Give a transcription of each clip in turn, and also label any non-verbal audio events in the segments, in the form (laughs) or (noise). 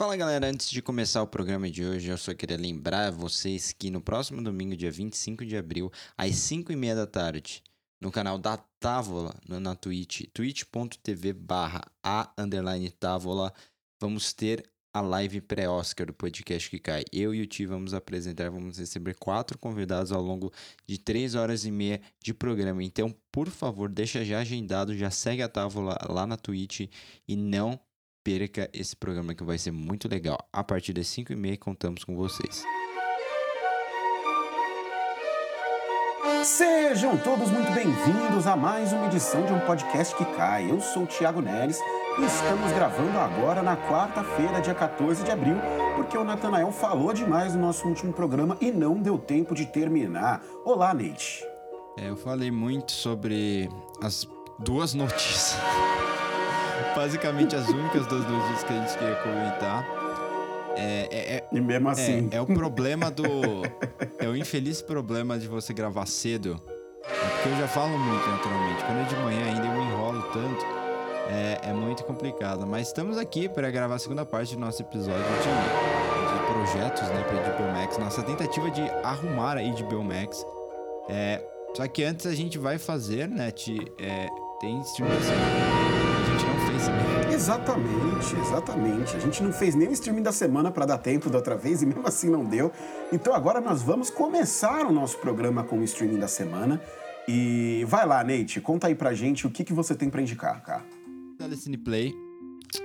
Fala galera, antes de começar o programa de hoje, eu só queria lembrar vocês que no próximo domingo, dia 25 de abril, às 5 e meia da tarde, no canal da Távola, na Twitch, twitch.tv barra a Távola, vamos ter a live pré-Oscar do podcast que cai. Eu e o Ti vamos apresentar, vamos receber quatro convidados ao longo de três horas e meia de programa. Então, por favor, deixa já agendado, já segue a Távola lá na Twitch e não perca esse programa que vai ser muito legal. A partir das 5 e meia contamos com vocês. Sejam todos muito bem-vindos a mais uma edição de um podcast que cai. Eu sou o Thiago Neres e estamos gravando agora na quarta-feira, dia 14 de abril, porque o Natanael falou demais no nosso último programa e não deu tempo de terminar. Olá, Neite. É, eu falei muito sobre as duas notícias basicamente as únicas duas notícias que a gente queria comentar. É, é, é, e mesmo assim. É, é, o problema do. é o infeliz problema de você gravar cedo. É porque eu já falo muito, naturalmente. Quando é de manhã ainda eu me enrolo tanto. É, é muito complicado. Mas estamos aqui para gravar a segunda parte do nosso episódio de, de projetos né, para HBO Max. Nossa tentativa de arrumar a HBO Max. É, só que antes a gente vai fazer, né? Te, é, tem Exatamente, exatamente. A gente não fez nem o streaming da semana para dar tempo da outra vez e mesmo assim não deu. Então agora nós vamos começar o nosso programa com o streaming da semana. E vai lá, Nate, conta aí pra gente o que, que você tem para indicar, cara. Telecine Play.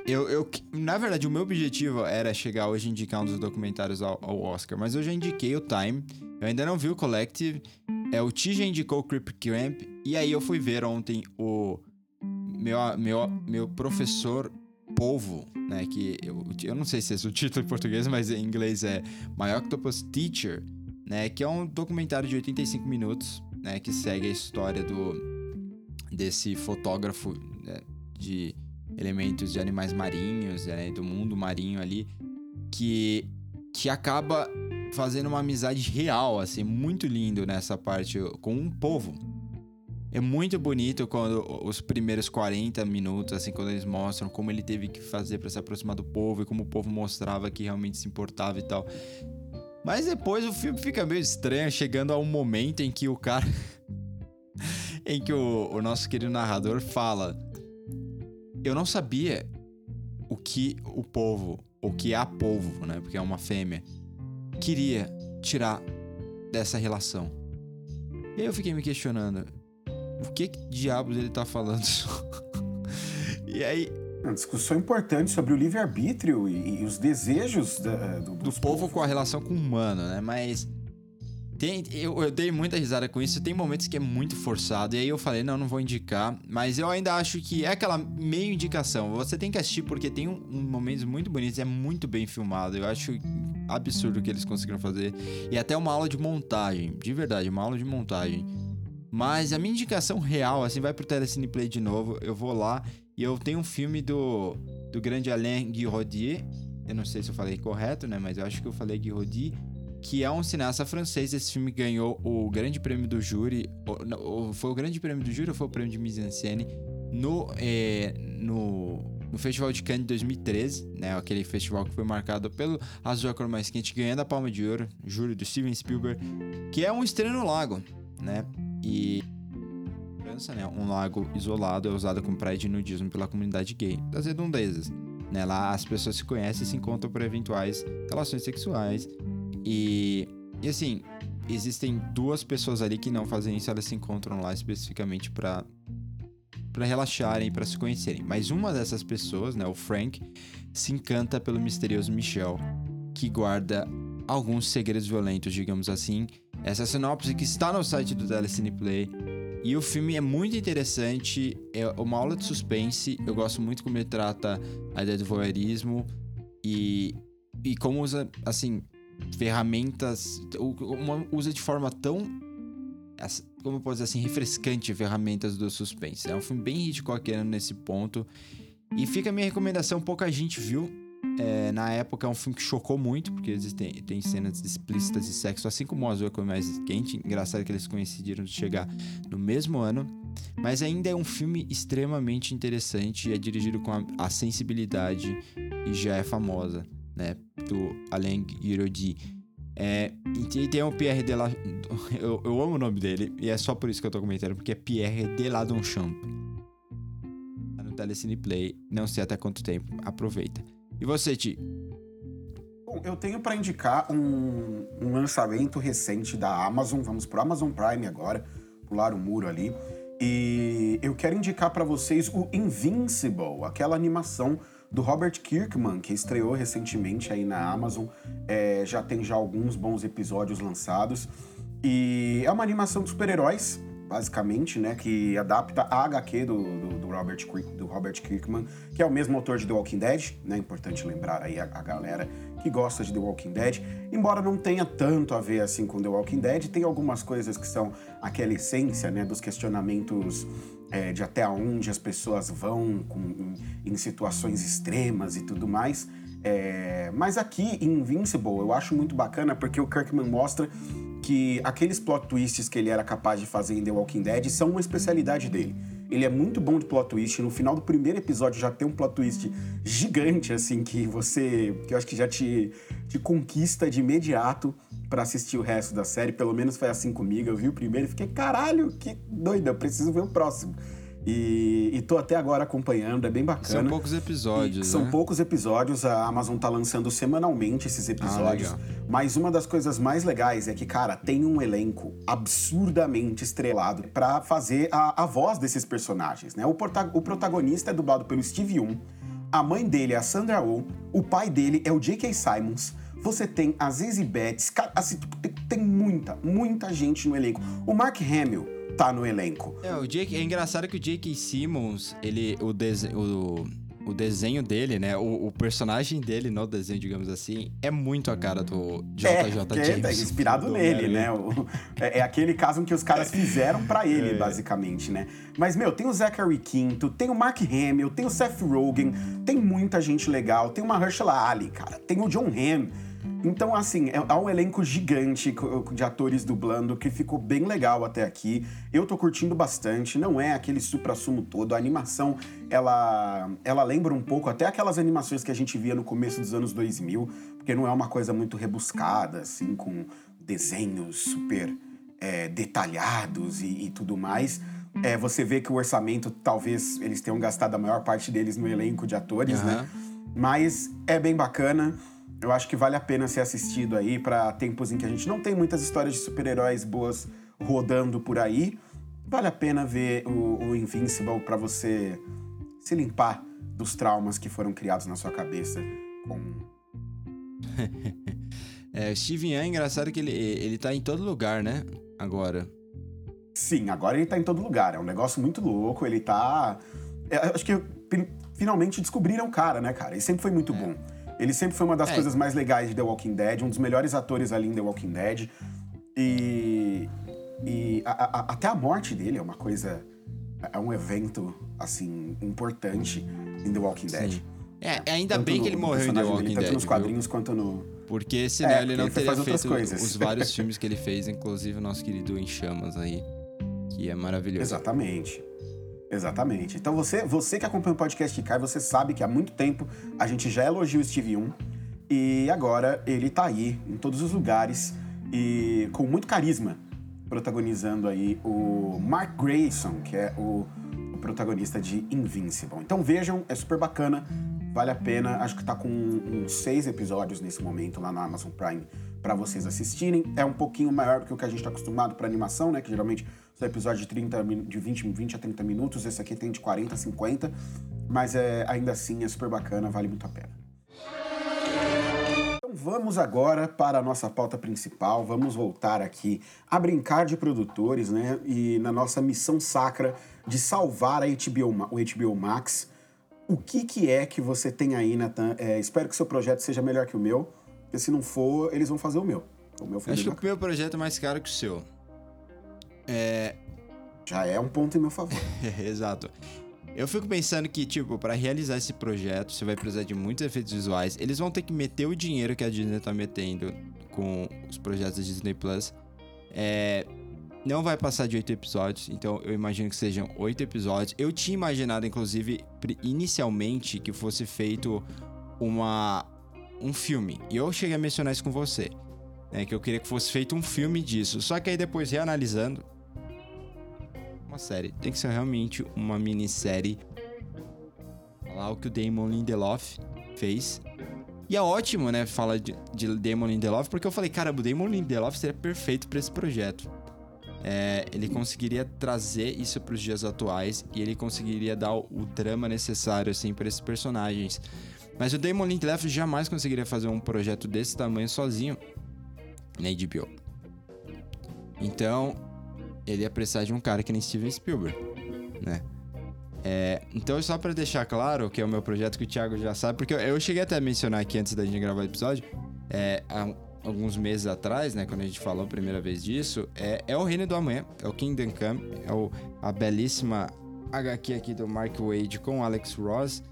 Eu, eu, na verdade, o meu objetivo era chegar hoje e indicar um dos documentários ao, ao, Oscar, mas eu já indiquei o Time, eu ainda não vi o Collective, é, o T já indicou o Creep Cramp, e aí eu fui ver ontem o meu, meu, meu professor Polvo, né? Que eu, eu não sei se é o título em português, mas em inglês é My Octopus Teacher, né? Que é um documentário de 85 minutos, né? Que segue a história do desse fotógrafo né, de elementos de animais marinhos, né, do mundo marinho ali, que que acaba fazendo uma amizade real, assim, muito lindo nessa parte com um povo, é muito bonito quando os primeiros 40 minutos, assim, quando eles mostram como ele teve que fazer para se aproximar do povo e como o povo mostrava que realmente se importava e tal. Mas depois o filme fica meio estranho, chegando a um momento em que o cara. (laughs) em que o, o nosso querido narrador fala: Eu não sabia o que o povo, o que a povo, né? Porque é uma fêmea, queria tirar dessa relação. E aí eu fiquei me questionando: o que, que diabos ele tá falando? (laughs) e aí. Uma discussão importante sobre o livre-arbítrio e, e, os desejos da, do, do povo com a relação com o humano, né? Mas. Tem, eu, eu, dei muita risada com isso. Tem momentos que é muito forçado. E aí eu falei, não, não vou indicar. Mas eu ainda acho que é aquela meio indicação. Você tem que assistir porque tem um, um momentos muito bonitos. É muito bem filmado. Eu acho absurdo o que eles conseguiram fazer. E até uma aula de montagem. De verdade, uma aula de montagem. Mas a minha indicação real, assim, vai pro Telecine Play de novo. Eu vou lá e eu tenho um filme do, do grande Alain Guiraudier. Eu não sei se eu falei correto, né? Mas eu acho que eu falei Guiraudier. Que é um cineasta francês. Esse filme ganhou o grande prêmio do júri. Ou, foi o grande prêmio do júri ou foi o prêmio de mise-en-scène? No, é, no, no Festival de Cannes de 2013, né? Aquele festival que foi marcado pelo Azul Cor Mais Quente, ganhando a Palma de Ouro, júri do Steven Spielberg, que é um Estrela no Lago, né? E França, né, um lago isolado é usado como praia de nudismo pela comunidade gay, das redondezas. Né, lá as pessoas se conhecem e se encontram por eventuais relações sexuais. E, e assim, existem duas pessoas ali que não fazem isso, elas se encontram lá especificamente para para relaxarem, para se conhecerem. Mas uma dessas pessoas, né, o Frank, se encanta pelo misterioso Michel, que guarda alguns segredos violentos, digamos assim, essa é sinopse que está no site do Telecine Play. E o filme é muito interessante, é uma aula de suspense. Eu gosto muito como ele trata a ideia do voyeurismo e, e como usa, assim, ferramentas. Usa de forma tão. Como eu posso dizer assim, refrescante ferramentas do suspense. É um filme bem Hitchcockiano nesse ponto. E fica a minha recomendação, pouca gente viu. É, na época é um filme que chocou muito, porque existem tem cenas explícitas de sexo, assim como o Azul é mais quente. Engraçado que eles coincidiram de chegar no mesmo ano. Mas ainda é um filme extremamente interessante e é dirigido com a, a sensibilidade e já é famosa né? Do Alain Girodi. É, e tem o Pierre de. Eu, eu, amo o nome dele, e é só por isso que eu tô comentando, porque é Pierre de la Donchamp. Tá no Telecine Play, não sei até quanto tempo, aproveita. E você, Ti? Bom, eu tenho para indicar um, um, lançamento recente da Amazon, vamos pro Amazon Prime agora, pular o muro ali. E eu quero indicar para vocês o Invincible, aquela animação do Robert Kirkman, que estreou recentemente aí na Amazon. É, já tem já alguns bons episódios lançados. E é uma animação de super-heróis, basicamente, né? Que adapta a HQ do, do, do, Robert, do Robert Kirkman, que é o mesmo autor de The Walking Dead, né? Importante lembrar aí a, a, galera que gosta de The Walking Dead. Embora não tenha tanto a ver assim com The Walking Dead, tem algumas coisas que são aquela essência, né? Dos questionamentos é, de até onde as pessoas vão com, em, em situações extremas e tudo mais. É, mas aqui em Invincible eu acho muito bacana porque o Kirkman mostra que aqueles plot twists que ele era capaz de fazer em The Walking Dead são uma especialidade dele. Ele é muito bom de plot twist. No final do primeiro episódio já tem um plot twist gigante, assim, que você. que eu acho que já te, te conquista de imediato para assistir o resto da série. Pelo menos foi assim comigo. Eu vi o primeiro e fiquei, caralho, que doido, eu preciso ver o próximo. E, e tô até agora acompanhando, é bem bacana. São poucos episódios. E são né? poucos episódios, a Amazon tá lançando semanalmente esses episódios. Ah, mas uma das coisas mais legais é que, cara, tem um elenco absurdamente estrelado para fazer a, a voz desses personagens, né? O, o protagonista é dublado pelo Steve Young, a mãe dele é a Sandra Oh, o pai dele é o J.K. Simons. Você tem a Zizi Betts, assim, tem, tem muita, muita gente no elenco. O Mark Hamill, tá no elenco. É, o Jake, é engraçado que o J.K. Simmons, ele, o, desenho, o, o desenho dele, né? O, o, personagem dele no desenho, digamos assim, é muito a cara do JJ é, Jameson. É, inspirado nele, né? O, é, é, aquele caso em que os caras fizeram para ele, é. basicamente, né? Mas, meu, tem o Zachary Quinto, tem o Mark Hamill, tem o Seth Rogen, tem muita gente legal, tem uma Herschel Ali, cara, tem o John Hamm. Então, assim, é, há um elenco gigante de atores dublando que ficou bem legal até aqui. Eu tô curtindo bastante, não é aquele supra-sumo todo. A animação, ela, ela lembra um pouco até aquelas animações que a gente via no começo dos anos 2000, porque não é uma coisa muito rebuscada, assim, com desenhos super é, detalhados e, e tudo mais. É, você vê que o orçamento, talvez eles tenham gastado a maior parte deles no elenco de atores, uhum. né? Mas é bem bacana. Eu acho que vale a pena ser assistido aí para tempos em que a gente não tem muitas histórias de super-heróis boas rodando por aí. Vale a pena ver o, o Invincible para você se limpar dos traumas que foram criados na sua cabeça com. (laughs) é, o Steven Yeun é engraçado que ele, ele tá em todo lugar, né? Agora. Sim, agora ele tá em todo lugar. É um negócio muito louco. Ele tá. Eu é, acho que finalmente descobriram o cara, né, cara? Ele sempre foi muito é. bom. Ele sempre foi uma das é. coisas mais legais de The Walking Dead, um dos melhores atores ali em The Walking Dead. E. E a, a, até a morte dele é uma coisa. É um evento, assim, importante em The Walking Dead. Sim. É, ainda tanto bem no, que ele morreu em The Walking dele, Dead. Tanto nos quadrinhos viu? quanto no. Porque senão é, ele não ele teria feito os vários (laughs) filmes que ele fez, inclusive o nosso querido Em Chamas aí, que é maravilhoso. Exatamente. Exatamente. Então você, você que acompanha o podcast Kai, você sabe que há muito tempo a gente já elogiou o Steve 1 e agora ele tá aí em todos os lugares e com muito carisma protagonizando aí o Mark Grayson, que é o, o protagonista de Invincible. Então vejam, é super bacana, vale a pena. Acho que tá com uns seis episódios nesse momento lá na Amazon Prime para vocês assistirem. É um pouquinho maior do que o que a gente está acostumado para animação, né? Que geralmente são episódios de 30 de 20, 20 a 30 minutos. Esse aqui tem de 40 a 50, mas é ainda assim é super bacana, vale muito a pena. Então vamos agora para a nossa pauta principal. Vamos voltar aqui a brincar de produtores, né? E na nossa missão sacra de salvar a HBO, o HBO Max. O que, que é que você tem aí, Nathan? É, espero que o seu projeto seja melhor que o meu. Porque se não for, eles vão fazer o meu. O meu Acho que o meu projeto é mais caro que o seu. É. Já é um ponto em meu favor. (laughs) Exato. Eu fico pensando que, tipo, para realizar esse projeto, você vai precisar de muitos efeitos visuais. Eles vão ter que meter o dinheiro que a Disney tá metendo com os projetos da Disney Plus. É, não vai passar de oito episódios, então eu imagino que sejam oito episódios. Eu tinha imaginado, inclusive, inicialmente, que fosse feito uma um filme. E eu cheguei a mencionar isso com você. Né, que eu queria que fosse feito um filme disso. Só que aí depois, reanalisando, uma série. Tem que ser realmente uma minissérie. Lá o que o Damon Lindelof fez. E é ótimo, né? Fala de, de Damon Lindelof, porque eu falei, cara, o Damon Lindelof seria perfeito para esse projeto. É, ele conseguiria trazer isso para os dias atuais e ele conseguiria dar o, o drama necessário assim para esses personagens. Mas o Damon Lindelof jamais conseguiria fazer um projeto desse tamanho sozinho na HBO. Então, ele ia precisar de um cara que nem Steven Spielberg, né? É, então, só para deixar claro que é o meu projeto que o Thiago já sabe, porque eu, cheguei até a mencionar aqui antes da gente gravar o episódio, é, há alguns meses atrás, né, quando a gente falou a primeira vez disso, é, é o Reino do Amanhã, é o Kingdom Come, é o, a belíssima HQ aqui do Mark Wade com Alex Ross.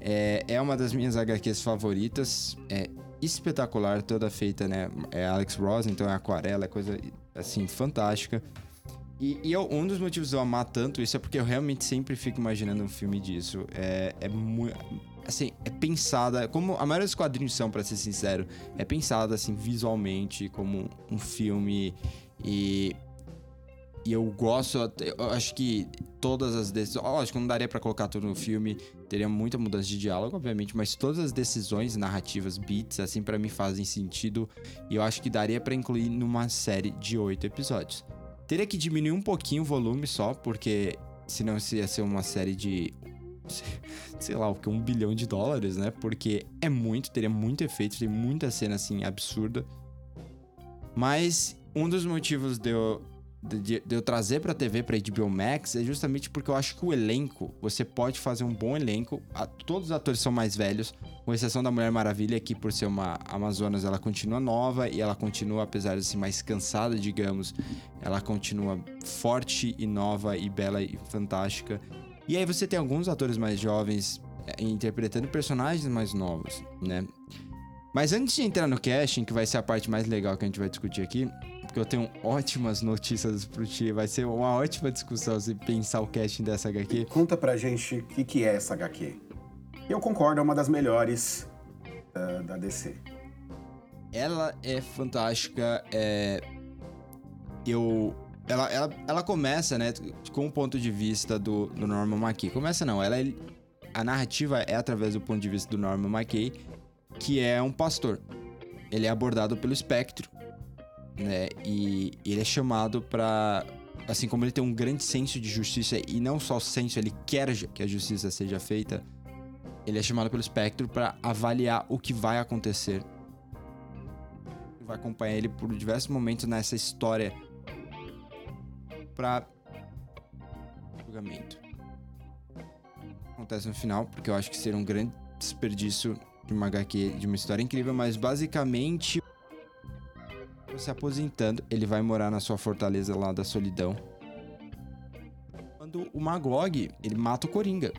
É, é uma das minhas HQs favoritas, é espetacular, toda feita, né, é Alex Ross, então é aquarela, é coisa, assim, fantástica. E, e eu, um dos motivos de eu amar tanto isso é porque eu realmente sempre fico imaginando um filme disso. É, é muito. Assim, é pensada. Como a maioria dos quadrinhos são, para ser sincero, é pensada assim visualmente como um filme. E. E eu gosto, eu acho que todas as decisões. Lógico, não daria para colocar tudo no filme, teria muita mudança de diálogo, obviamente, mas todas as decisões narrativas, beats, assim, para mim fazem sentido. E eu acho que daria para incluir numa série de oito episódios. Teria que diminuir um pouquinho o volume só, porque senão isso ia ser uma série de. Sei lá, o que? Um bilhão de dólares, né? Porque é muito, teria muito efeito, tem muita cena assim absurda. Mas um dos motivos de eu de, de, eu trazer pra TV, pra HBO Max, é justamente porque eu acho que o elenco, você pode fazer um bom elenco. A, todos os atores são mais velhos, com exceção da Mulher Maravilha, que por ser uma Amazonas, ela continua nova e ela continua, apesar de ser mais cansada, digamos, ela continua forte e nova e bela e fantástica. E aí você tem alguns atores mais jovens é, interpretando personagens mais novos, né? Mas antes de entrar no casting, que vai ser a parte mais legal que a gente vai discutir aqui, porque eu tenho ótimas notícias pro Ti. Vai ser uma ótima discussão se pensar o casting dessa HQ. Conta pra gente o que, que é essa HQ. Eu concordo, é uma das melhores uh, da DC. Ela é fantástica. É... Eu. Ela, ela, ela começa, né, com o ponto de vista do, do Norman McKay. Começa não, ela é, a narrativa é através do ponto de vista do Norman McKay, que é um pastor. Ele é abordado pelo espectro, né? E ele é chamado para assim como ele tem um grande senso de justiça e não só senso, ele quer que a justiça seja feita, ele é chamado pelo espectro para avaliar o que vai acontecer. Vai acompanhar ele por diversos momentos nessa história para julgamento. Acontece no final, porque eu acho que seria um grande desperdício de uma HQ, de uma história incrível, mas basicamente se aposentando, ele vai morar na sua fortaleza lá da solidão. Quando o Magog, ele mata o Coringa.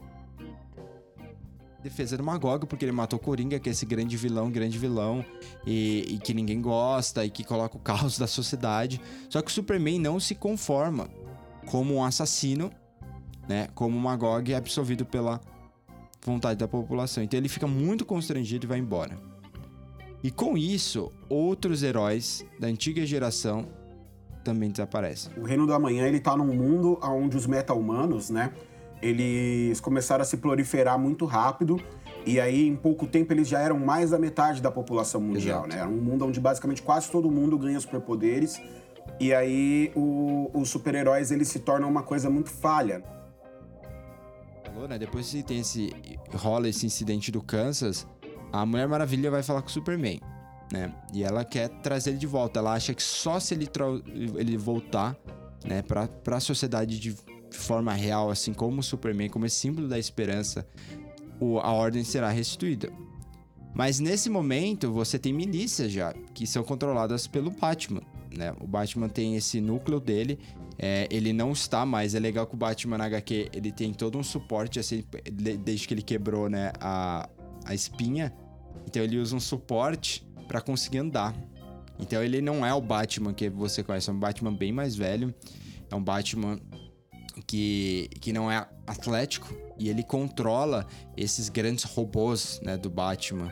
Defesa do Magog, porque ele matou o Coringa, que é esse grande vilão, grande vilão, e, e que ninguém gosta, e que coloca o caos da sociedade. Só que o Superman não se conforma como um assassino, né? Como o Magog é absolvido pela vontade da população. Então ele fica muito constrangido e vai embora. E com isso, outros heróis da antiga geração também desaparecem. O Reino do Amanhã, ele tá num mundo onde os meta-humanos, né, eles começaram a se proliferar muito rápido e aí, em pouco tempo, eles já eram mais da metade da população mundial, Exato. né? Era um mundo onde basicamente quase todo mundo ganha superpoderes. E aí, o, os super-heróis, eles se tornam uma coisa muito falha. Né? Depois que tem esse... rola esse incidente do Kansas, a Mulher Maravilha vai falar com o Superman, né? E ela quer trazer ele de volta. Ela acha que só se ele, ele voltar, né, pra, pra sociedade de forma real, assim como o Superman, como esse símbolo da esperança, o, a ordem será restituída. Mas nesse momento, você tem milícias já, que são controladas pelo Batman, né? O Batman tem esse núcleo dele, é, ele não está mais. É legal que o Batman na HQ ele tem todo um suporte, assim, desde que ele quebrou né, a, a espinha então ele usa um suporte para conseguir andar. Então ele não é o Batman que você conhece, é um Batman bem mais velho. É um Batman que, que não é atlético e ele controla esses grandes robôs né, do Batman.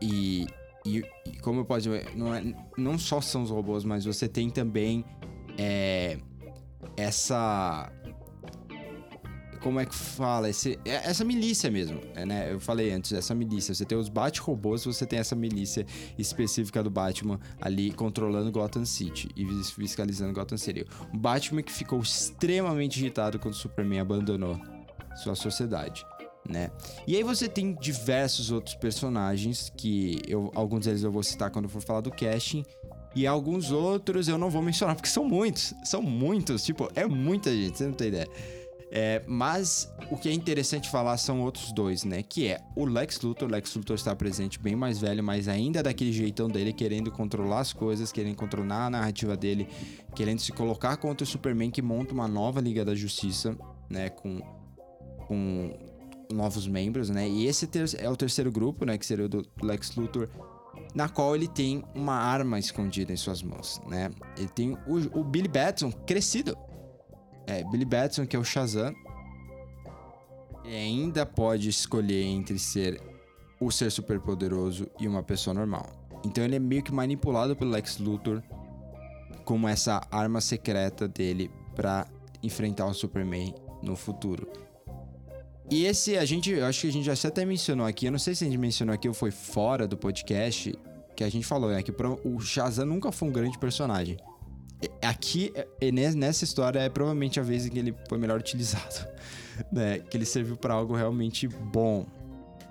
E, e, e como eu posso dizer, não, é, não só são os robôs, mas você tem também é, essa como é que fala? Esse, é, essa milícia mesmo, é, né? Eu falei antes, essa milícia. Você tem os Bat-robôs, você tem essa milícia específica do Batman ali controlando Gotham City e fiscalizando Gotham City. O Batman que ficou extremamente irritado quando o Superman abandonou sua sociedade. Né? E aí você tem diversos outros personagens que eu, alguns deles eu vou citar quando for falar do casting e alguns outros eu não vou mencionar porque são muitos, são muitos, tipo, é muita gente, você não tem ideia. É, mas o que é interessante falar são outros dois, né? Que é o Lex Luthor. Lex Luthor está presente bem mais velho, mas ainda daquele jeitão dele, querendo controlar as coisas, querendo controlar a narrativa dele, querendo se colocar contra o Superman que monta uma nova Liga da Justiça, né? Com, com novos membros, né? E esse é o terceiro grupo, né? Que seria o do Lex Luthor na qual ele tem uma arma escondida em suas mãos, né? Ele tem o, o Billy Batson crescido, é, Billy Batson, que é o Shazam, ele ainda pode escolher entre ser o ser superpoderoso e uma pessoa normal. Então ele é meio que manipulado pelo Lex Luthor como essa arma secreta dele para enfrentar o Superman no futuro. E esse, a gente, eu acho que a gente já até mencionou aqui, eu não sei se a gente mencionou aqui ou foi fora do podcast, que a gente falou, né, que o Shazam nunca foi um grande personagem. Aqui, nessa história, é provavelmente a vez em que ele foi melhor utilizado. (laughs) Né? Que ele serviu para algo realmente bom.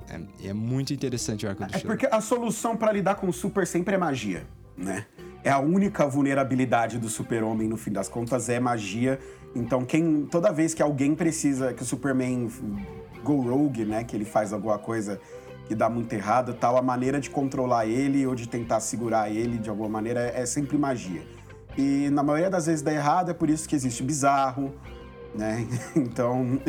É, é, muito interessante o arco do É porque a solução para lidar com o super sempre é magia, né? É a única vulnerabilidade do super-homem, no fim das contas, é magia. Então, quem toda vez que alguém precisa, que o Superman go rogue, né? Que ele faz alguma coisa que dá muito errado tal, a maneira de controlar ele ou de tentar segurar ele de alguma maneira é, é sempre magia. E na maioria das vezes dá errado, é por isso que existe bizarro, né? (laughs) Então,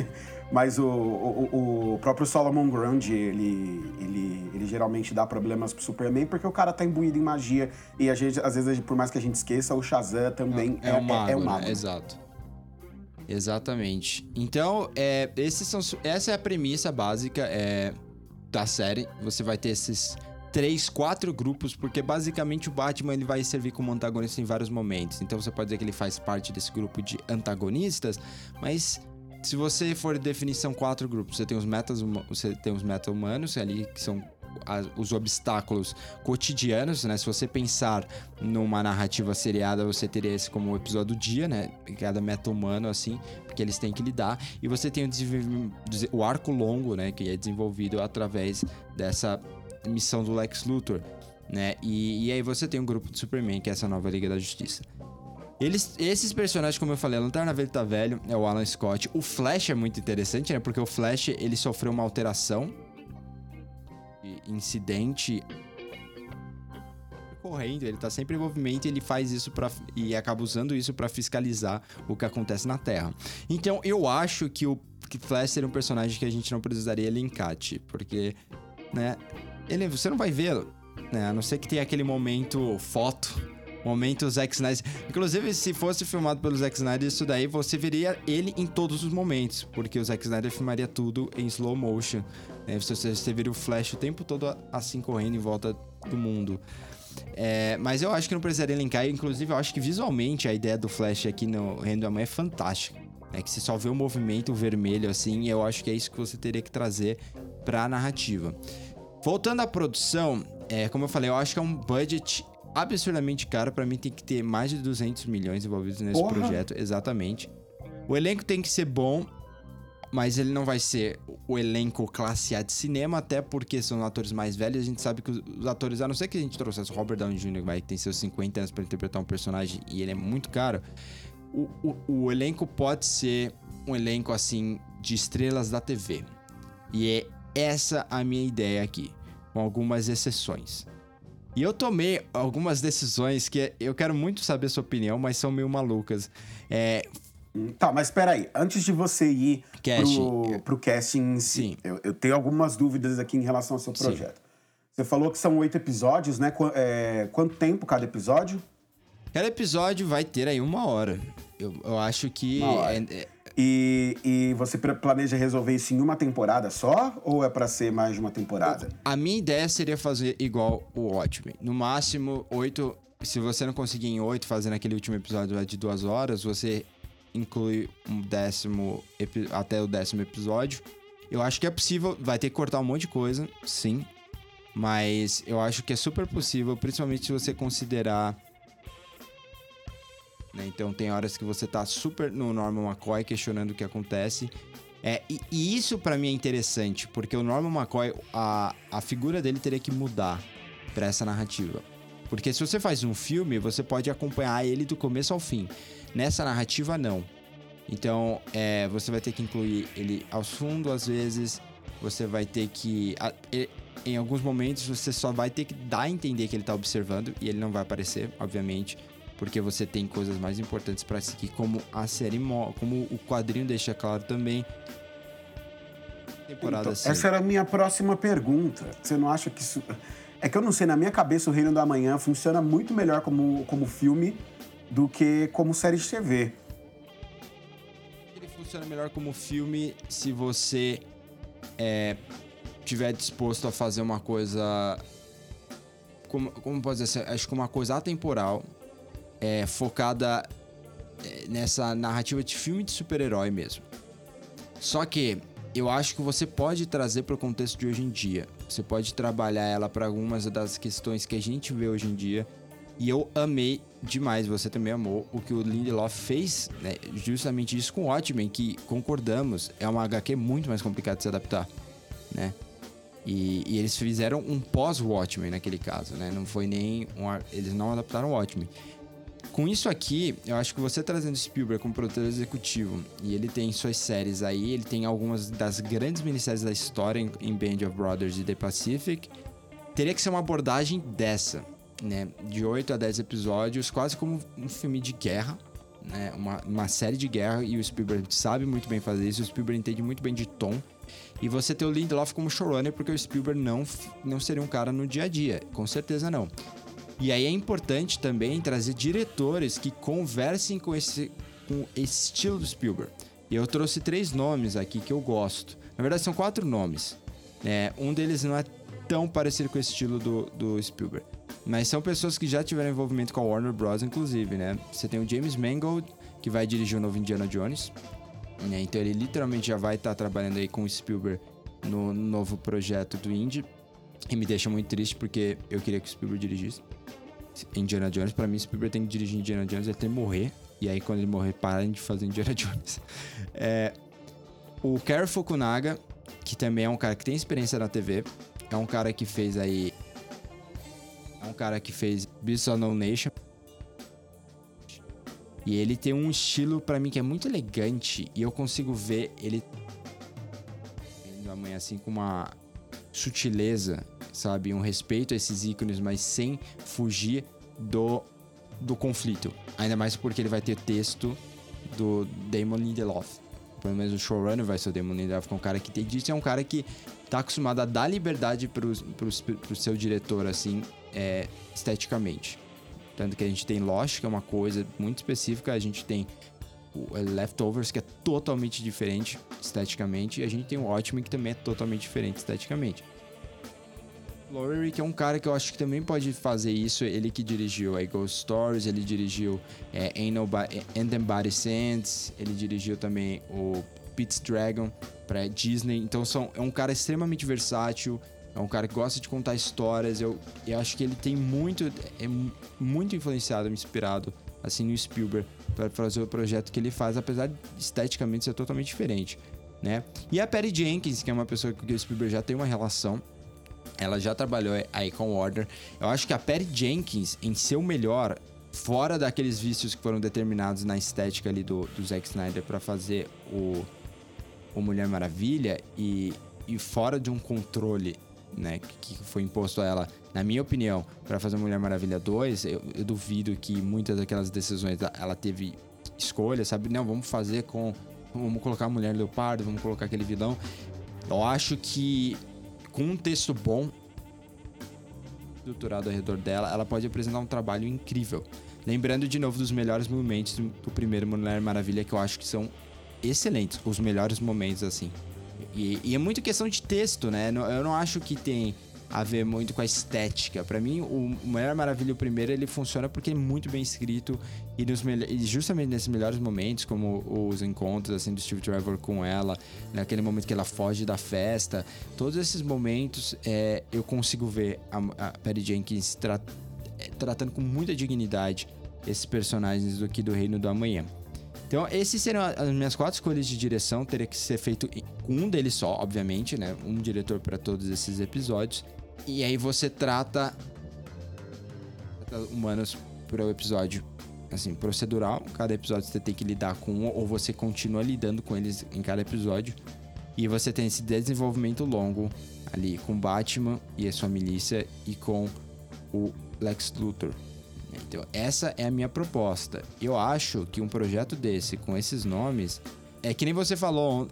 mas o, o, o próprio Solomon Grundy, ele, ele, ele geralmente dá problemas pro Superman porque o cara tá imbuído em magia e a gente, às vezes, por mais que a gente esqueça, o Shazam também é, é, é um mago. É, é um mago. Né? Exato. Exatamente. Então, é, esses são, essa é a premissa básica é, da série. Você vai ter esses três, quatro grupos, porque basicamente o Batman ele vai servir como antagonista em vários momentos. Então você pode dizer que ele faz parte desse grupo de antagonistas, mas se você for definição quatro grupos, você tem os metas, você tem os meta humanos ali que são os obstáculos cotidianos, né? Se você pensar numa narrativa seriada, você teria esse como o episódio do dia, né? Cada meta humano, assim, porque eles têm que lidar. E você tem o, o arco longo, né? Que é desenvolvido através dessa missão do Lex Luthor, né? E, e aí você tem um grupo de Superman, que é essa nova Liga da Justiça. Eles, esses personagens, como eu falei, a Lanterna Verde tá velho, é o Alan Scott. O Flash é muito interessante, né? Porque o Flash, ele sofreu uma alteração. Incidente correndo, ele tá sempre em movimento e ele faz isso para e acaba usando isso para fiscalizar o que acontece na Terra. Então, eu acho que o Flash seria um personagem que a gente não precisaria linkar, porque, né, ele, você não vai vê-lo, né? A não ser que tenha aquele momento foto, momento Zack Snyder. Inclusive, se fosse filmado pelo Zack Snyder, isso daí você veria ele em todos os momentos, porque o Zack Snyder filmaria tudo em slow motion. Né? Você, você veria o Flash o tempo todo assim correndo em volta do mundo. É, mas eu acho que não precisaria linkar. Inclusive, eu acho que visualmente a ideia do Flash aqui no Mãe é fantástica. É que você só vê o movimento vermelho assim, eu acho que é isso que você teria que trazer para a narrativa. Voltando à produção, é, como eu falei, eu acho que é um budget absurdamente caro. Para mim, tem que ter mais de 200 milhões envolvidos nesse Porra. projeto, exatamente. O elenco tem que ser bom, mas ele não vai ser o elenco classe A de cinema, até porque são atores mais velhos. A gente sabe que os atores, a não ser que a gente trouxesse o Robert Downey Jr., que tem seus 50 anos para interpretar um personagem e ele é muito caro, o, o, o elenco pode ser um elenco assim de estrelas da TV. E é essa a minha ideia aqui, com algumas exceções. E eu tomei algumas decisões que eu quero muito saber sua opinião, mas são meio malucas. É... Tá, mas espera aí. Antes de você ir casting. Pro, pro casting, sim. Eu, eu, tenho algumas dúvidas aqui em relação ao seu projeto. Sim. Você falou que são oito episódios, né? Qu é, quanto tempo cada episódio? Cada episódio vai ter aí uma hora. Eu, eu acho que. É, é, E, e você planeja resolver isso em uma temporada só? Ou é para ser mais de uma temporada? A minha ideia seria fazer igual o Watchmen. No máximo, oito. Se você não conseguir em oito, fazendo aquele último episódio de duas horas, você inclui um décimo até o décimo episódio. Eu acho que é possível, vai ter que cortar um monte de coisa, sim. Mas eu acho que é super possível, principalmente se você considerar né? Então tem horas que você tá super no Norman McCoy questionando o que acontece. É, e, e isso para mim é interessante, porque o Norman McCoy, a, a figura dele teria que mudar para essa narrativa. Porque se você faz um filme, você pode acompanhar ele do começo ao fim. Nessa narrativa, não. Então, é, você vai ter que incluir ele aos fundos, às vezes. Você vai ter que. A, ele, em alguns momentos, você só vai ter que dar a entender que ele tá observando, e ele não vai aparecer, obviamente porque você tem coisas mais importantes para seguir, como a série, como o quadrinho deixa claro também. Temporada então, Essa era a minha próxima pergunta. Você não acha que isso. É que eu não sei, na minha cabeça o Reino da Manhã funciona muito melhor como, como filme do que como série de TV. Ele funciona melhor como filme se você é, tiver disposto a fazer uma coisa. Como, como pode dizer? Acho que uma coisa atemporal é, focada é, nessa narrativa de filme de super-herói mesmo. Só que eu acho que você pode trazer para o contexto de hoje em dia. Você pode trabalhar ela para algumas das questões que a gente vê hoje em dia. E eu amei demais, você também amou, o que o Lindelof fez, né? justamente isso com o Watchmen, que concordamos, é uma HQ muito mais complicada de se adaptar, né? E, e eles fizeram um pós-Watchmen naquele caso, né? Não foi nem um... Eles não adaptaram o Watchmen. Com isso aqui, eu acho que você trazendo Spielberg como produtor executivo e ele tem suas séries aí, ele tem algumas das grandes minisséries da história em, Band of Brothers e The Pacific, teria que ser uma abordagem dessa, né? De 8 a 10 episódios, quase como um filme de guerra, né? Uma, uma série de guerra e o Spielberg sabe muito bem fazer isso, o Spielberg entende muito bem de tom. E você ter o Lindelof como showrunner, porque o Spielberg não, não seria um cara no dia a dia, com certeza não. E aí é importante também trazer diretores que conversem com esse, com esse estilo do Spielberg. E eu trouxe três nomes aqui que eu gosto. Na verdade, são quatro nomes. É, um deles não é tão parecido com o estilo do, do Spielberg. Mas são pessoas que já tiveram envolvimento com a Warner Bros., inclusive, né? Você tem o James Mangold, que vai dirigir o novo Indiana Jones. Né? Então ele literalmente já vai estar tá trabalhando aí com o Spielberg no novo projeto do Indy. E me deixa muito triste porque eu queria que o Spielberg dirigisse. Indiana Jones, para mim, Spielberg tem que dirigir Indiana Jones até morrer. E aí, quando ele morrer, parem de fazer Indiana (laughs) Jones. É, o Kerry Fukunaga, que também é um cara que tem experiência na TV, é um cara que fez aí. É um cara que fez Beast of No Nation. E ele tem um estilo para mim que é muito elegante e eu consigo ver ele amanhã assim com uma sutileza sabe? Um respeito a esses ícones, mas sem fugir do, do conflito. Ainda mais porque ele vai ter texto do Damon Lindelof. Pelo menos o showrunner vai ser o Damon Lindelof, que é um cara que tem disso, é um cara que tá acostumado a dar liberdade pro, pro, pro seu diretor, assim, é, esteticamente. Tanto que a gente tem Lost, que é uma coisa muito específica, a gente tem o Leftovers, que é totalmente diferente esteticamente, e a gente tem o Watchmen, que também é totalmente diferente esteticamente. Lowery, que é um cara que eu acho que também pode fazer isso. Ele que dirigiu aí Ghost Stories, ele dirigiu é, Ain't, Nobody, Ain't Body Sands, ele dirigiu também o Pete's Dragon para Disney. Então são, é um cara extremamente versátil, é um cara que gosta de contar histórias. Eu, eu acho que ele tem muito, é muito influenciado, inspirado assim no Spielberg para fazer o projeto que ele faz, apesar de esteticamente ser totalmente diferente. Né? E a Perry Jenkins, que é uma pessoa que o Spielberg já tem uma relação, ela já trabalhou aí com Warner. Eu acho que a Perry Jenkins, em seu melhor, fora daqueles vícios que foram determinados na estética ali do, do Zack Snyder para fazer o, o Mulher Maravilha e, e fora de um controle né, que foi imposto a ela, na minha opinião, para fazer Mulher Maravilha 2, eu, eu, duvido que muitas daquelas decisões ela teve escolha, sabe? Não, vamos fazer com. Vamos colocar a Mulher Leopardo, vamos colocar aquele vilão. Eu acho que com um texto bom, estruturado ao redor dela, ela pode apresentar um trabalho incrível. Lembrando de novo dos melhores momentos do primeiro Mulher Maravilha, que eu acho que são excelentes, os melhores momentos, assim. E, e é muito questão de texto, né? Eu não acho que tem a ver muito com a estética. Para mim, o Mulher Maravilha, o primeiro, ele funciona porque é muito bem escrito e, nos e justamente nesses melhores momentos, como os encontros assim do Steve Trevor com ela, naquele momento que ela foge da festa, todos esses momentos é, eu consigo ver a, a Jenkins tra é, tratando com muita dignidade esses personagens do que do Reino do Amanhã. Então, esses seriam as minhas quatro escolhas de direção. Teria que ser feito com um deles só, obviamente, né? Um diretor para todos esses episódios. E aí você trata humanos para o episódio assim, procedural. Cada episódio você tem que lidar com um, ou você continua lidando com eles em cada episódio. E você tem esse desenvolvimento longo ali com Batman e a sua milícia e com o Lex Luthor. Então, essa é a minha proposta. Eu acho que um projeto desse, com esses nomes, é que nem você falou.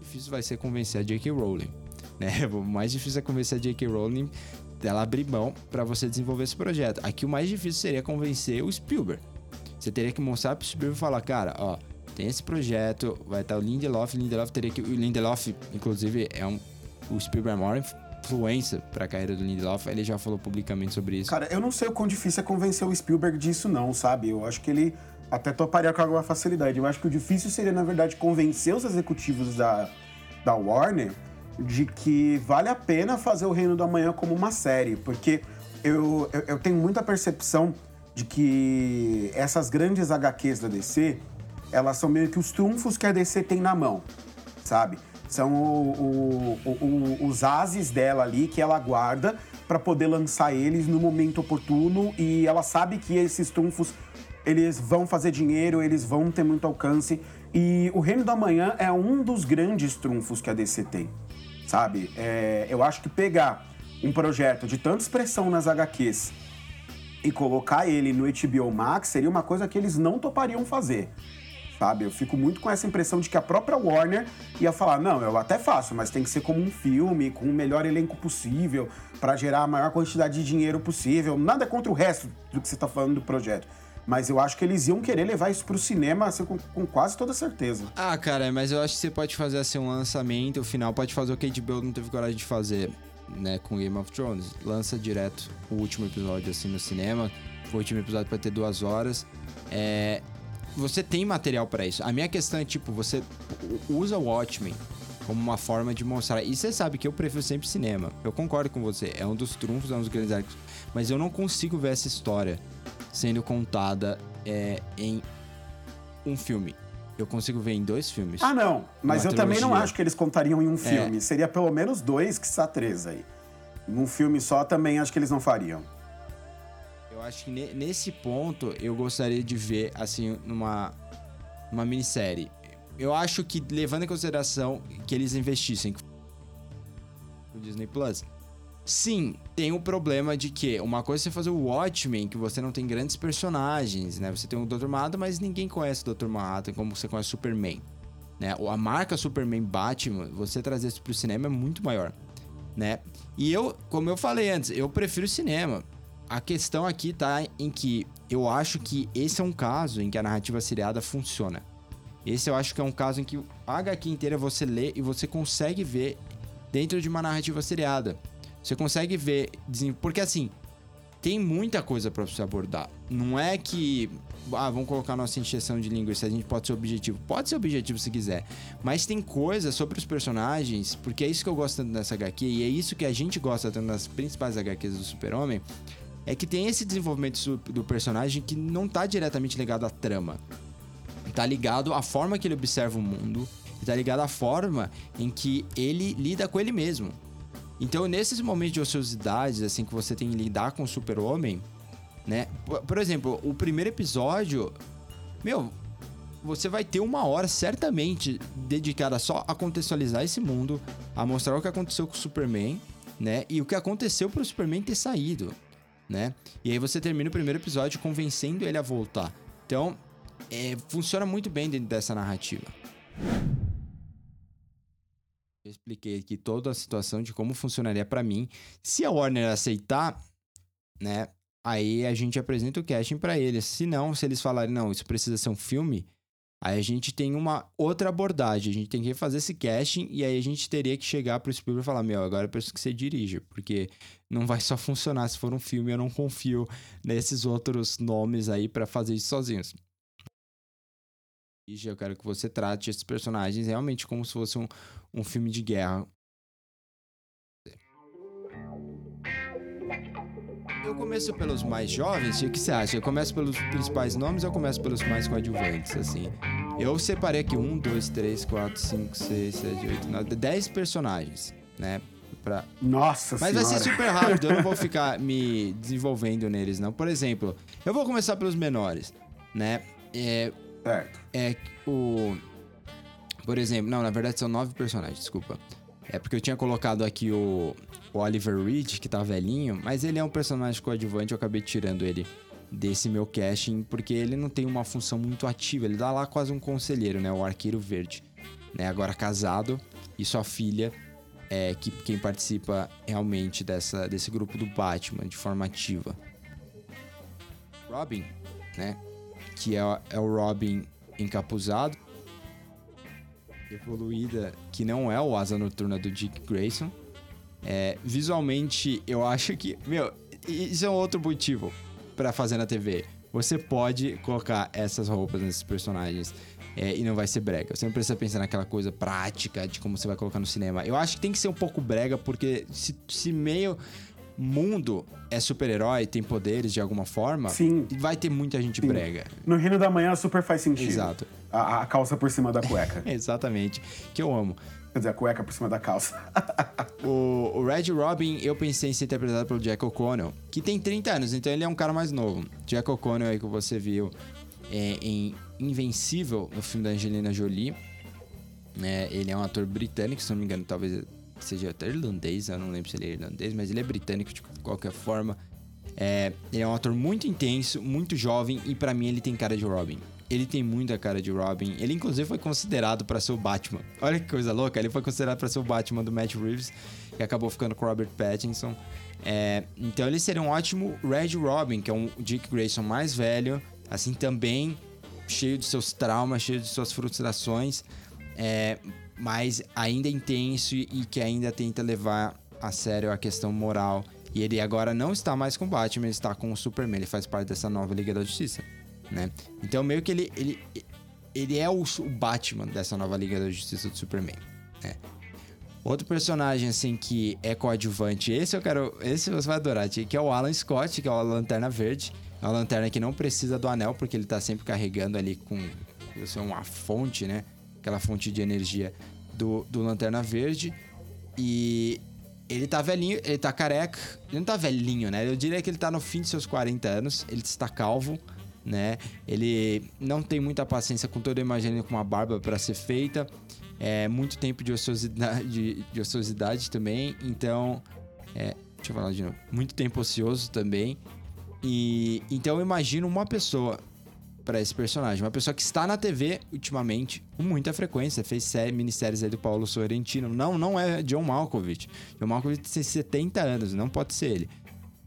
Difícil vai ser convencer a J.K. Rowling. Né? (laughs) O mais difícil é convencer a J.K. Rowling dela abrir mão para você desenvolver esse projeto. Aqui o mais difícil seria convencer o Spielberg. Você teria que mostrar pro Spielberg e falar, cara, ó, tem esse projeto, vai estar o Lindelof, Lindelof teria que. O Lindelof, inclusive, é um. O Spielberg é influência para a carreira do Lindelof, ele já falou publicamente sobre isso. Cara, eu não sei o quão difícil é convencer o Spielberg disso, não, sabe? Eu acho que ele até toparia com alguma facilidade. Eu acho que o difícil seria, na verdade, convencer os executivos da, da Warner de que vale a pena fazer o Reino do Amanhã como uma série, porque eu, eu, eu tenho muita percepção de que essas grandes HQs da DC, elas são meio que os trunfos que a DC tem na mão, sabe? São o, o, o, os ases dela ali que ela guarda para poder lançar eles no momento oportuno e ela sabe que esses trunfos eles vão fazer dinheiro, eles vão ter muito alcance e o Reino do Amanhã é um dos grandes trunfos que a DC tem sabe? É, eu acho que pegar um projeto de tanta expressão nas HQs e colocar ele no HBO Max seria uma coisa que eles não topariam fazer. Sabe? Eu fico muito com essa impressão de que a própria Warner ia falar: não, eu até faço, mas tem que ser como um filme, com o melhor elenco possível, para gerar a maior quantidade de dinheiro possível. Nada contra o resto do que você está falando do projeto. Mas eu acho que eles iam querer levar isso pro cinema assim, com, com, quase toda certeza. Ah, cara, mas eu acho que você pode fazer assim um lançamento, o final pode fazer o que a não teve coragem de fazer, né, com Game of Thrones. Lança direto o último episódio assim no cinema. O último episódio vai ter duas horas. É, você tem material para isso. A minha questão é tipo, você usa o Watchmen como uma forma de mostrar. E você sabe que eu prefiro sempre cinema. Eu concordo com você. É um dos trunfos, é um dos grandes arcos. Mas eu não consigo ver essa história sendo contada é, em um filme. Eu consigo ver em dois filmes. Ah, não. Mas eu trilogia. também não acho que eles contariam em um é. filme. É. Seria pelo menos dois, que são três aí. Num filme só também acho que eles não fariam. Eu acho que nesse ponto eu gostaria de ver, assim, numa, numa minissérie. Eu acho que, levando em consideração que eles investissem no Disney Plus, Sim, tem o problema de que uma coisa é você fazer o Watchmen, que você não tem grandes personagens, né? Você tem o Dr. Manhattan, mas ninguém conhece o Dr. Manhattan como você conhece o Superman. Né? A marca Superman Batman, você trazer isso pro cinema é muito maior, né? E eu, como eu falei antes, eu prefiro cinema. A questão aqui tá em que eu acho que esse é um caso em que a narrativa seriada funciona. Esse eu acho que é um caso em que a HQ inteira você lê e você consegue ver dentro de uma narrativa seriada. Você consegue ver. Porque assim, tem muita coisa para você abordar. Não é que. Ah, vamos colocar nossa injeção de linguiça, a gente pode ser objetivo. Pode ser objetivo se quiser. Mas tem coisa sobre os personagens, porque é isso que eu gosto tanto dessa HQ, e é isso que a gente gosta tanto das principais HQs do Super-Homem. É que tem esse desenvolvimento do personagem que não tá diretamente ligado à trama. Tá ligado à forma que ele observa o mundo, tá ligado à forma em que ele lida com ele mesmo. Então, nesses momentos de ociosidade, assim, que você tem que lidar com o super-homem, né? Por, exemplo, o primeiro episódio, meu, você vai ter uma hora certamente dedicada só a contextualizar esse mundo, a mostrar o que aconteceu com o Superman, né? E o que aconteceu para o Superman ter saído, né? E aí você termina o primeiro episódio convencendo ele a voltar. Então, é, funciona muito bem dentro dessa narrativa. Eu expliquei aqui toda a situação de como funcionaria para mim. Se a Warner aceitar, né? Aí a gente apresenta o casting para eles. Se não, se eles falarem, não, isso precisa ser um filme, Aí a gente tem uma outra abordagem, a gente tem que fazer esse casting e aí a gente teria que chegar pro Spielberg e falar: Meu, agora eu preciso que você dirija, porque não vai só funcionar se for um filme, eu não confio nesses outros nomes aí para fazer isso sozinhos. Eu quero que você trate esses personagens realmente como se fosse um, um filme de guerra. Eu começo pelos mais jovens, o que você acha? Eu começo pelos principais nomes ou eu começo pelos mais coadjuvantes, assim? Eu separei aqui um, dois, três, quatro, cinco, seis, sete, oito, nove, dez personagens, né? Pra... Nossa Mas senhora. vai ser super rápido, eu não vou (laughs) ficar me desenvolvendo neles, não. Por exemplo, eu vou começar pelos menores, né? É, Certo. é o. Por exemplo, não, na verdade são nove personagens, desculpa. É porque eu tinha colocado aqui o, o Oliver Reed, que tá velhinho, mas ele é um personagem coadjuvante, eu acabei tirando ele desse meu casting, porque ele não tem uma função muito ativa, ele dá lá quase um conselheiro, né? O Arqueiro Verde. Né? Agora casado, e sua filha, é que quem participa realmente dessa, desse grupo do Batman de forma ativa. Robin, né? Que é, é o Robin encapuzado, evoluída, que não é o Asa Noturna do Dick Grayson. É, visualmente, eu acho que. Meu, isso é um outro motivo para fazer na TV. Você pode colocar essas roupas nesses personagens é, e não vai ser brega. Você não precisa pensar naquela coisa prática de como você vai colocar no cinema. Eu acho que tem que ser um pouco brega, porque se, se meio mundo é super-herói, tem poderes de alguma forma, Sim. vai ter muita gente Sim. brega. No Reino da Manhã super faz sentido. Exato. A, a calça por cima da cueca. (laughs) Exatamente. Que eu amo. Quer dizer, a cueca por cima da calça. (laughs) O, o Red Robin, eu pensei em ser interpretado pelo Jack O'Connell, que tem 30 anos, então ele é um cara mais novo. Jack O'Connell aí que você viu é, em Invencível, no filme da Angelina Jolie. É, ele é um ator britânico, se não me engano, talvez seja até irlandês, eu não lembro se ele é irlandês, mas ele é britânico de qualquer forma. É, ele é um ator muito intenso, muito jovem e pra mim ele tem cara de Robin. Ele tem muita cara de Robin. Ele inclusive foi considerado pra ser o Batman. Olha que coisa louca, ele foi considerado pra ser o Batman do Matt Reeves e acabou ficando com Robert Pattinson. É, então ele seria um ótimo Red Robin, que é um Dick Grayson mais velho, assim também cheio de seus traumas, cheio de suas frustrações, é, mas ainda intenso e que ainda tenta levar a sério a questão moral. E ele agora não está mais com o Batman, ele está com o Superman, ele faz parte dessa nova Liga da Justiça, né? Então meio que ele ele, ele é o, Batman dessa nova Liga da Justiça do Superman, né? Outro personagem, assim, que é coadjuvante, esse eu quero. Esse você vai adorar, que é o Alan Scott, que é o Lanterna Verde. É uma lanterna que não precisa do anel, porque ele tá sempre carregando ali com isso é uma fonte, né? Aquela fonte de energia do, do Lanterna Verde. E ele tá velhinho, ele tá careca. Ele não tá velhinho, né? Eu diria que ele tá no fim de seus 40 anos. Ele está calvo, né? Ele não tem muita paciência com toda a imagem com uma barba para ser feita. É muito tempo de ociosidade, de, de ociosidade também. Então, é, deixa eu falar de novo. Muito tempo ocioso também. E então eu imagino uma pessoa para esse personagem, uma pessoa que está na TV ultimamente com muita frequência, fez série, minisséries aí do Paulo Sorrentino. Não, não é John Malkovich. John Malkovich tem 70 anos, não pode ser ele.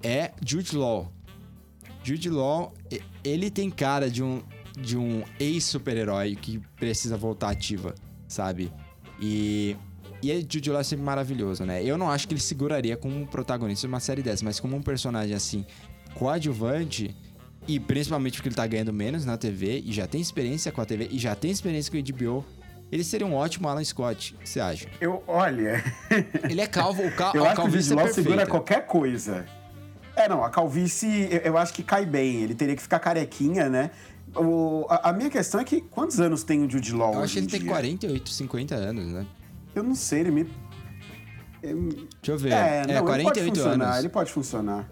É Jude Law. Jude Law, ele tem cara de um de um ex-super-herói que precisa voltar ativa, sabe? E e é Jude Law é sempre maravilhoso, né? Eu não acho que ele seguraria como um protagonista de uma série dessa, mas como um personagem assim coadjuvante e principalmente porque ele tá ganhando menos na TV e já tem experiência com a TV e já tem experiência com o HBO, ele seria um ótimo Alan Scott. Você acha? Eu, olha, (laughs) Ele é calvo, o, cal eu a acho que o calvície é segura qualquer coisa. É, não, a calvície eu, eu acho que cai bem. Ele teria que ficar carequinha, né? O, a, a minha questão é que quantos anos tem o Jude Law Eu acho que ele em tem dia? 48, 50 anos, né? Eu não sei, ele me... Deixa eu ver. É, É, não, ele pode 48 funcionar, anos. ele pode funcionar.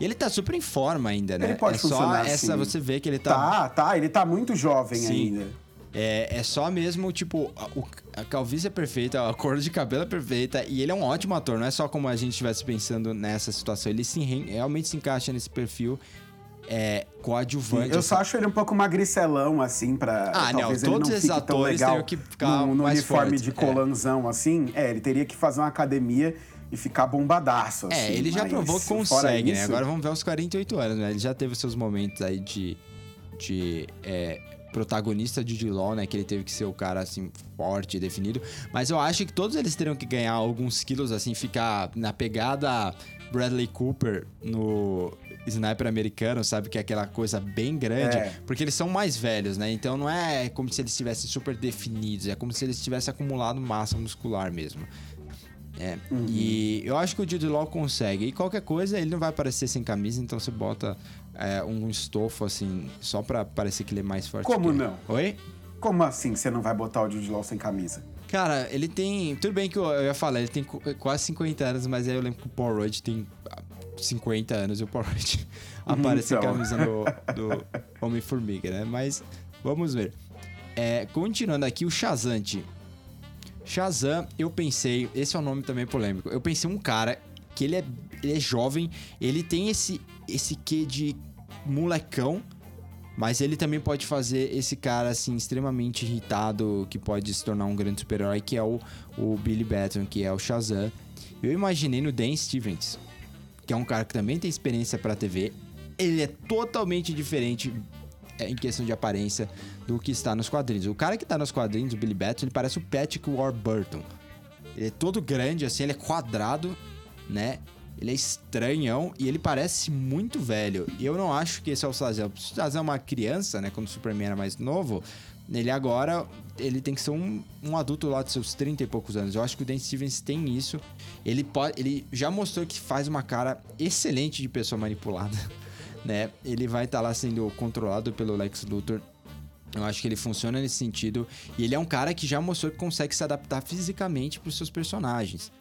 E ele tá super em forma ainda, né? Ele pode é só funcionar, essa, sim. você vê que ele tá Tá, tá, ele tá muito jovem Sim. ainda. É, é só mesmo, tipo, a, a calvície é perfeita, a cor de cabelo é perfeita e ele é um ótimo ator. Não é só como a gente estivesse pensando nessa situação. Ele se, re- realmente se encaixa nesse perfil é, coadjuvante. Eu assim. só acho ele um pouco magricelão, assim, pra. Ah, não, talvez ele todos não esses atores legal teriam que ficar no, no uniforme fortes, de é. colanzão, assim. É, ele teria que fazer uma academia e ficar bombadaço, assim. É, ele já provou que consegue, né? isso- Agora vamos ver os 48 anos, né? Ele já teve seus momentos aí de. de é, protagonista de Law, né? Que ele teve que ser o cara, assim, forte, definido. Mas eu acho que todos eles teriam que ganhar alguns quilos, assim, ficar na pegada Bradley Cooper no sniper americano, sabe? Que é aquela coisa bem grande. É. Porque eles são mais velhos, né? Então não é como se eles estivessem super definidos. É como se eles tivessem acumulado massa muscular mesmo. É. E eu acho que o Jude Law consegue. E qualquer coisa, ele não vai aparecer sem camisa, então você bota é, um estofo, assim, só pra parecer que ele é mais forte. Como não? Oi? Como assim você não vai botar o Jude Law sem camisa? Cara, ele tem. Tudo bem que eu, eu ia falar, ele tem qu- quase 50 anos, mas aí eu lembro que o Paul Rudd tem ah, 50 anos e o Paul Rudd (laughs) aparece sem Então. camisa no, do (laughs) Homem-Formiga, né? Mas vamos ver. É, continuando aqui, o Shazante. Shazam, eu pensei, esse é um nome também polêmico. Eu pensei um cara que ele é, ele é jovem, ele tem esse esse quê de molecão, mas ele também pode fazer esse cara assim extremamente irritado que pode se tornar um grande super-herói, que é o, o Billy Batson, que é o Shazam. Eu imaginei no Dan Stevens, que é um cara que também tem experiência pra TV. Ele é totalmente diferente em questão de aparência do que está nos quadrinhos. O cara que tá nos quadrinhos, o Billy Batson, ele parece o Patrick Warburton. Ele é todo grande, assim, ele é quadrado, né? Ele é estranhão e ele parece muito velho. E eu não acho que esse é o Shazam. O Shazam é uma criança, né? Quando o Superman era mais novo. Ele agora, ele tem que ser um, um adulto lá de seus 30 e poucos anos. Eu acho que o Dan Stevens tem isso. Ele, pode, ele já mostrou que faz uma cara excelente de pessoa manipulada, (laughs) né? Ele vai estar lá sendo controlado pelo Lex Luthor. Eu acho que ele funciona nesse sentido. E ele é um cara que já mostrou que consegue se adaptar fisicamente para os seus personagens.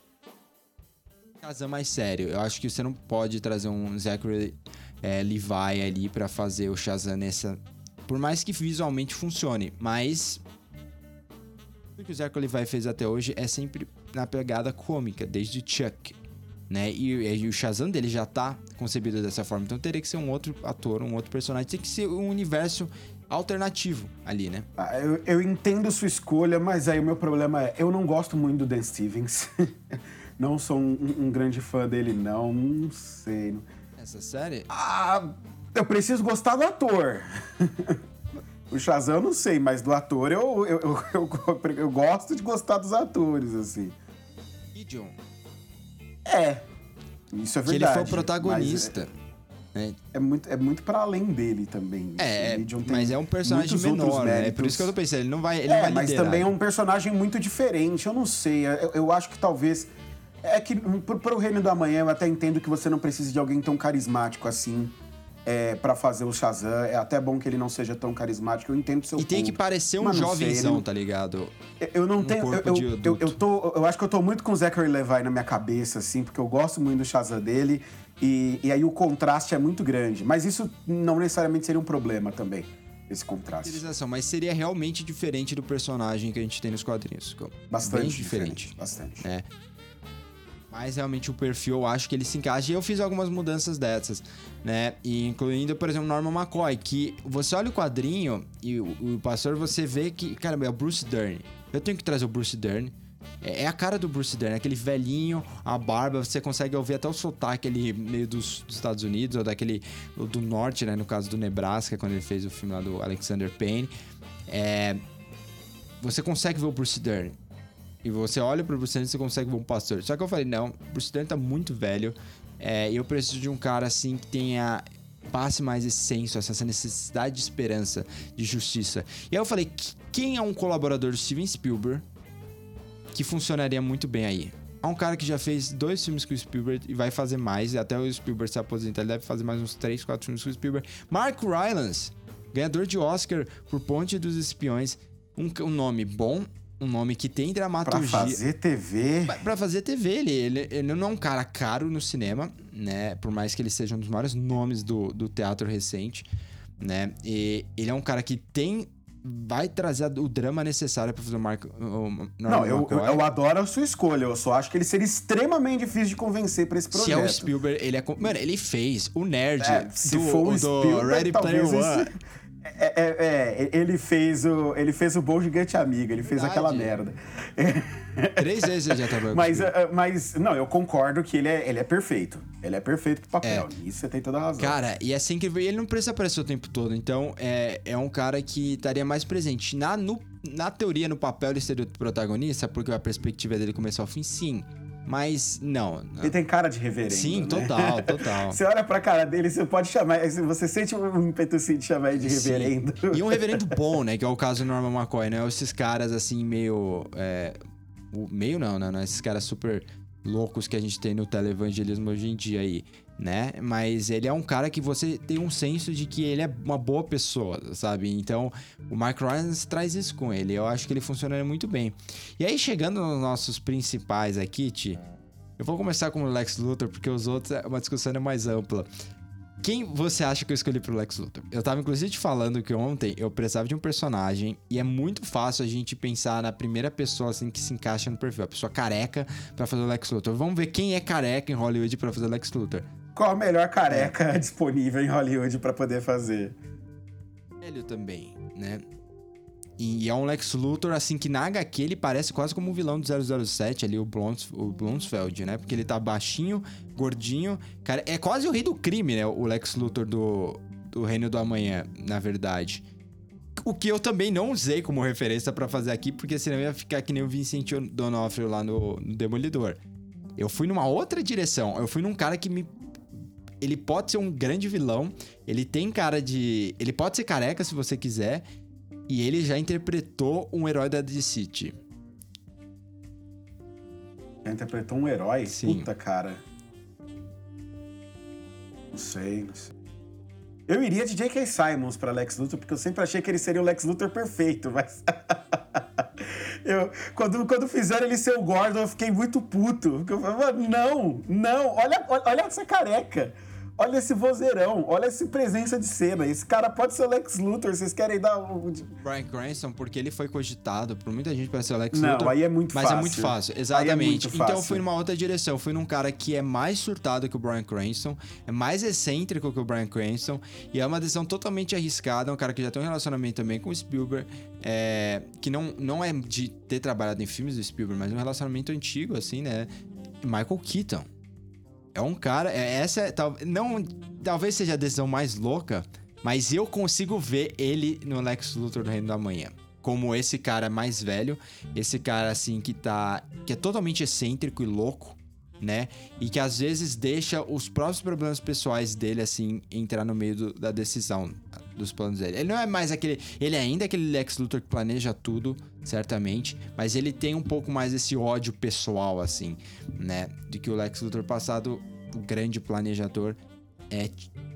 Shazam mais sério. Eu acho que você não pode trazer um Zachary é, Levi ali pra fazer o Shazam nessa. Por mais que visualmente funcione, mas. O que o Zachary Levi fez até hoje é sempre na pegada cômica, desde Chuck. Né? E, e o Shazam dele já tá concebido dessa forma. Então teria que ser um outro ator, um outro personagem. Tem que ser um universo alternativo ali, né? Ah, eu, eu entendo sua escolha, mas aí o meu problema é, eu não gosto muito do Dan Stevens. (laughs) não sou um, um grande fã dele, não. Não sei. Essa série. Ah, eu preciso gostar do ator. (laughs) o Shazam eu não sei, mas do ator eu, eu, eu, eu, (laughs) eu gosto de gostar dos atores, assim. Gideon. É, isso é Que ele verdade. foi o protagonista. né? É, é muito, é muito para além dele também. É, mas é um personagem menor, né? É por isso que eu tô pensando, ele não vai, ele não É, vai mas liderar. também é um personagem muito diferente. Eu não sei. Eu, eu acho que talvez. É que pro, pro Reino do Amanhã eu até entendo que você não precisa de alguém tão carismático assim é, para fazer o Shazam. É até bom que ele não seja tão carismático. Eu entendo o seu E tem que ponto. parecer um jovenzão, ele- tá ligado? Eu- Eu não um tenho. Eu, eu, eu, eu tô, eu acho que eu tô muito com o Zachary Levi na minha cabeça, assim, porque eu gosto muito do Shazam dele. E, e aí o contraste é muito grande. Mas isso não necessariamente seria um problema também, esse contraste. Utilização, mas seria realmente diferente do personagem que a gente tem nos quadrinhos. Bastante Bem diferente. diferente. Bastante. É. Mas realmente o perfil, eu acho que ele se encaixa. E eu fiz algumas mudanças dessas, né? E incluindo, por exemplo, Norman McCoy, que você olha o quadrinho e o, o pastor, você vê que, caramba, é o Bruce Dern. Eu tenho que trazer o Bruce Dern. É, é a cara do Bruce Dern, aquele velhinho, a barba, você consegue ouvir até o sotaque ali meio dos, dos Estados Unidos, ou daquele ou do norte, né? No caso do Nebraska, quando ele fez o filme lá do Alexander Payne. É, você consegue ver o Bruce Dern. E você olha pro Bruce Dern e você consegue um pastor. Só que eu falei, não, o Bruce Dern tá muito velho. É, eu preciso de um cara assim que tenha. Passe mais esse senso, essa necessidade de esperança, de justiça. E aí eu falei, "Que- quem é um colaborador do Steven Spielberg que funcionaria muito bem aí? É um cara que já fez dois filmes com o Spielberg e vai fazer mais. Até o Spielberg se aposentar, ele deve fazer mais uns três, quatro filmes com o Spielberg. Mark Rylance, ganhador de Oscar por Ponte dos Espiões. Um, um nome bom, um nome que tem Pra dramaturgia. fazer TV. Pra- Pra fazer TV, ele, ele, ele não é um cara caro no cinema, né? Por mais que ele seja um dos maiores nomes do, do teatro recente, né? E ele é um cara que tem. Vai trazer o drama necessário pra fazer o Marco. O Norman Não, eu, eu, eu adoro a sua escolha. Eu só acho que ele seria extremamente difícil de convencer pra esse Se projeto. é o Spielberg, ele é. Mano, ele fez o nerd É, se do, for o do Ready Player One. esse- É, é, é, ele fez o ele fez o bom gigante amigo, ele fez Verdade. aquela merda. (laughs) Três vezes ele já trabalhou Mas, comigo. eh, mas não, eu concordo que ele é, ele é perfeito. Ele é perfeito pro papel. Isso você tem toda a razão. Cara, e assim que ele não precisa aparecer o tempo todo. Então, é, é um cara que estaria mais presente. Na, no- na teoria, no papel, ele seria o protagonista, porque a perspectiva dele começou ao fim, sim. Mas não. Ele tem cara de reverendo. Sim, né? total, (laughs) total. Você olha pra cara dele, você pode chamar. Você sente um ímpeto de chamar ele de Sim. reverendo. E um reverendo (laughs) bom, né? Que é o caso do Norman McCoy, né? Esses caras assim, meio. é, meio não, né? Esses caras super loucos que a gente tem no televangelismo hoje em dia aí, né? Mas ele é um cara que você tem um senso de que ele é uma boa pessoa, sabe? Então, o Mark Rylance traz isso com ele. Eu acho que ele funciona muito bem. E aí, chegando nos nossos principais aqui, Ti, eu vou começar com o Lex Luthor, porque os outros é uma discussão mais ampla. Quem você acha que eu escolhi pro Lex Luthor? Eu tava inclusive te falando que ontem eu precisava de um personagem e é muito fácil a gente pensar na primeira pessoa assim que se encaixa no perfil, a pessoa careca pra fazer o Lex Luthor. Vamos ver quem é careca em Hollywood pra fazer o Lex Luthor. Qual a melhor careca (laughs) disponível em Hollywood pra poder fazer? Velho também, né? E é um Lex Luthor, assim, que na HQ ele parece quase como um vilão do 007 ali, o, Blons, o Blonsfeld, né? Porque ele tá baixinho, gordinho. Cara, é quase o rei do crime, né? O Lex Luthor do, do Reino do Amanhã, na verdade. O que eu também não usei como referência pra fazer aqui, porque senão ia ficar que nem o Vincent D'Onofrio lá no, no Demolidor. Eu fui numa outra direção. Eu fui num cara que me ele pode ser um grande vilão, ele tem cara de. Ele pode ser careca se você quiser, e ele já interpretou um herói da DC. Já interpretou um herói? Sim. Puta, cara. Não sei, não sei. Eu iria de J.K. Simons pra Lex Luthor, porque eu sempre achei que ele seria o Lex Luthor perfeito, mas. (laughs) eu, quando, quando fizeram ele ser o Gordon, eu fiquei muito puto. Eu falei, "Mano, não, não, olha, olha essa careca. Olha esse vozeirão, olha essa presença de cena. Esse cara pode ser o Lex Luthor, vocês querem dar um. Brian Cranston, porque ele foi cogitado por muita gente para ser o Lex Não, Luthor. aí é muito mas fácil. é muito fácil, é exatamente. muito Então eu fácil. fui numa outra direção. Eu fui num cara que é mais surtado que o Brian Cranston, é mais excêntrico que o Brian Cranston, e é uma decisão totalmente arriscada. É um cara que já tem um relacionamento também com o Spielberg, é, que não, não é de ter trabalhado em filmes do Spielberg, mas um relacionamento antigo, assim, né? Michael Keaton. É um cara. é- essa é, tal, não, talvez seja a decisão mais louca, mas eu consigo ver ele no Lex Luthor do Reino da Manhã. Como esse cara mais velho, esse cara assim que tá. que é totalmente excêntrico e louco, né? E que às vezes deixa os próprios problemas pessoais dele, assim, entrar no meio do- da decisão dos planos dele. Ele não é mais aquele. Ele é ainda aquele Lex Luthor que planeja tudo, certamente, mas ele tem um pouco mais esse ódio pessoal, assim, né? De que o Lex Luthor passado, o grande planejador, é,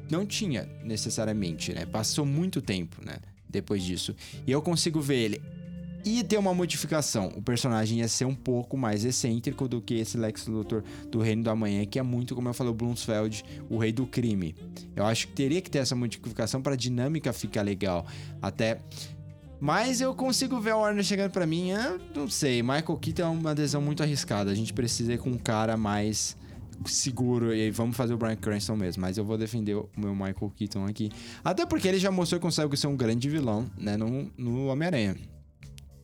não tinha necessariamente, né? Passou muito tempo, né? Depois disso. E eu consigo ver ele. Ia ter uma modificação. O personagem ia ser um pouco mais excêntrico do que esse Lex Luthor do Reino da Manhã, que é muito, como eu falei, o Blumsfeld, o rei do crime. Eu acho que teria que ter essa modificação para a dinâmica ficar legal. Até. Mas eu consigo ver a Warner chegando pra mim, ah, não sei. Michael Keaton é uma adesão muito arriscada. A gente precisa ir com um cara mais seguro e aí vamos fazer o Brian Cranston mesmo. Mas eu vou defender o meu Michael Keaton aqui. Até porque ele já mostrou que consegue ser um grande vilão, né, no, no Homem-Aranha.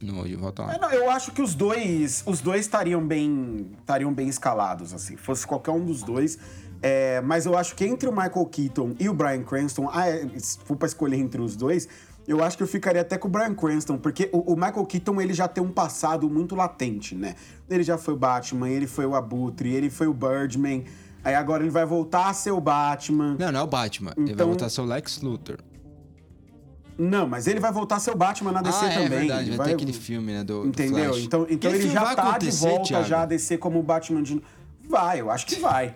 No. É, não, eu acho que os dois, os dois estariam bem, estariam bem escalados, assim. Fosse qualquer um dos dois. É, mas eu acho que entre o Michael Keaton e o Brian Cranston, ah, é, se for pra escolher entre os dois, eu acho que eu ficaria até com o Brian Cranston, porque o, o Michael Keaton ele já tem um passado muito latente, né? Ele já foi o Batman, ele foi o Abutre, ele foi o Birdman. Aí agora ele vai voltar a ser o Batman. Não, não é o Batman. Ele vai Então- voltar a ser o Lex Luthor. Não, mas ele vai voltar a ser o Batman na DC ah, é também. verdade. Ele Vai ter aquele filme, né, do, do Entendeu? Flash. Então, então ele já tá de volta Thiago. já a descer como o Batman de. Vai, eu acho que vai.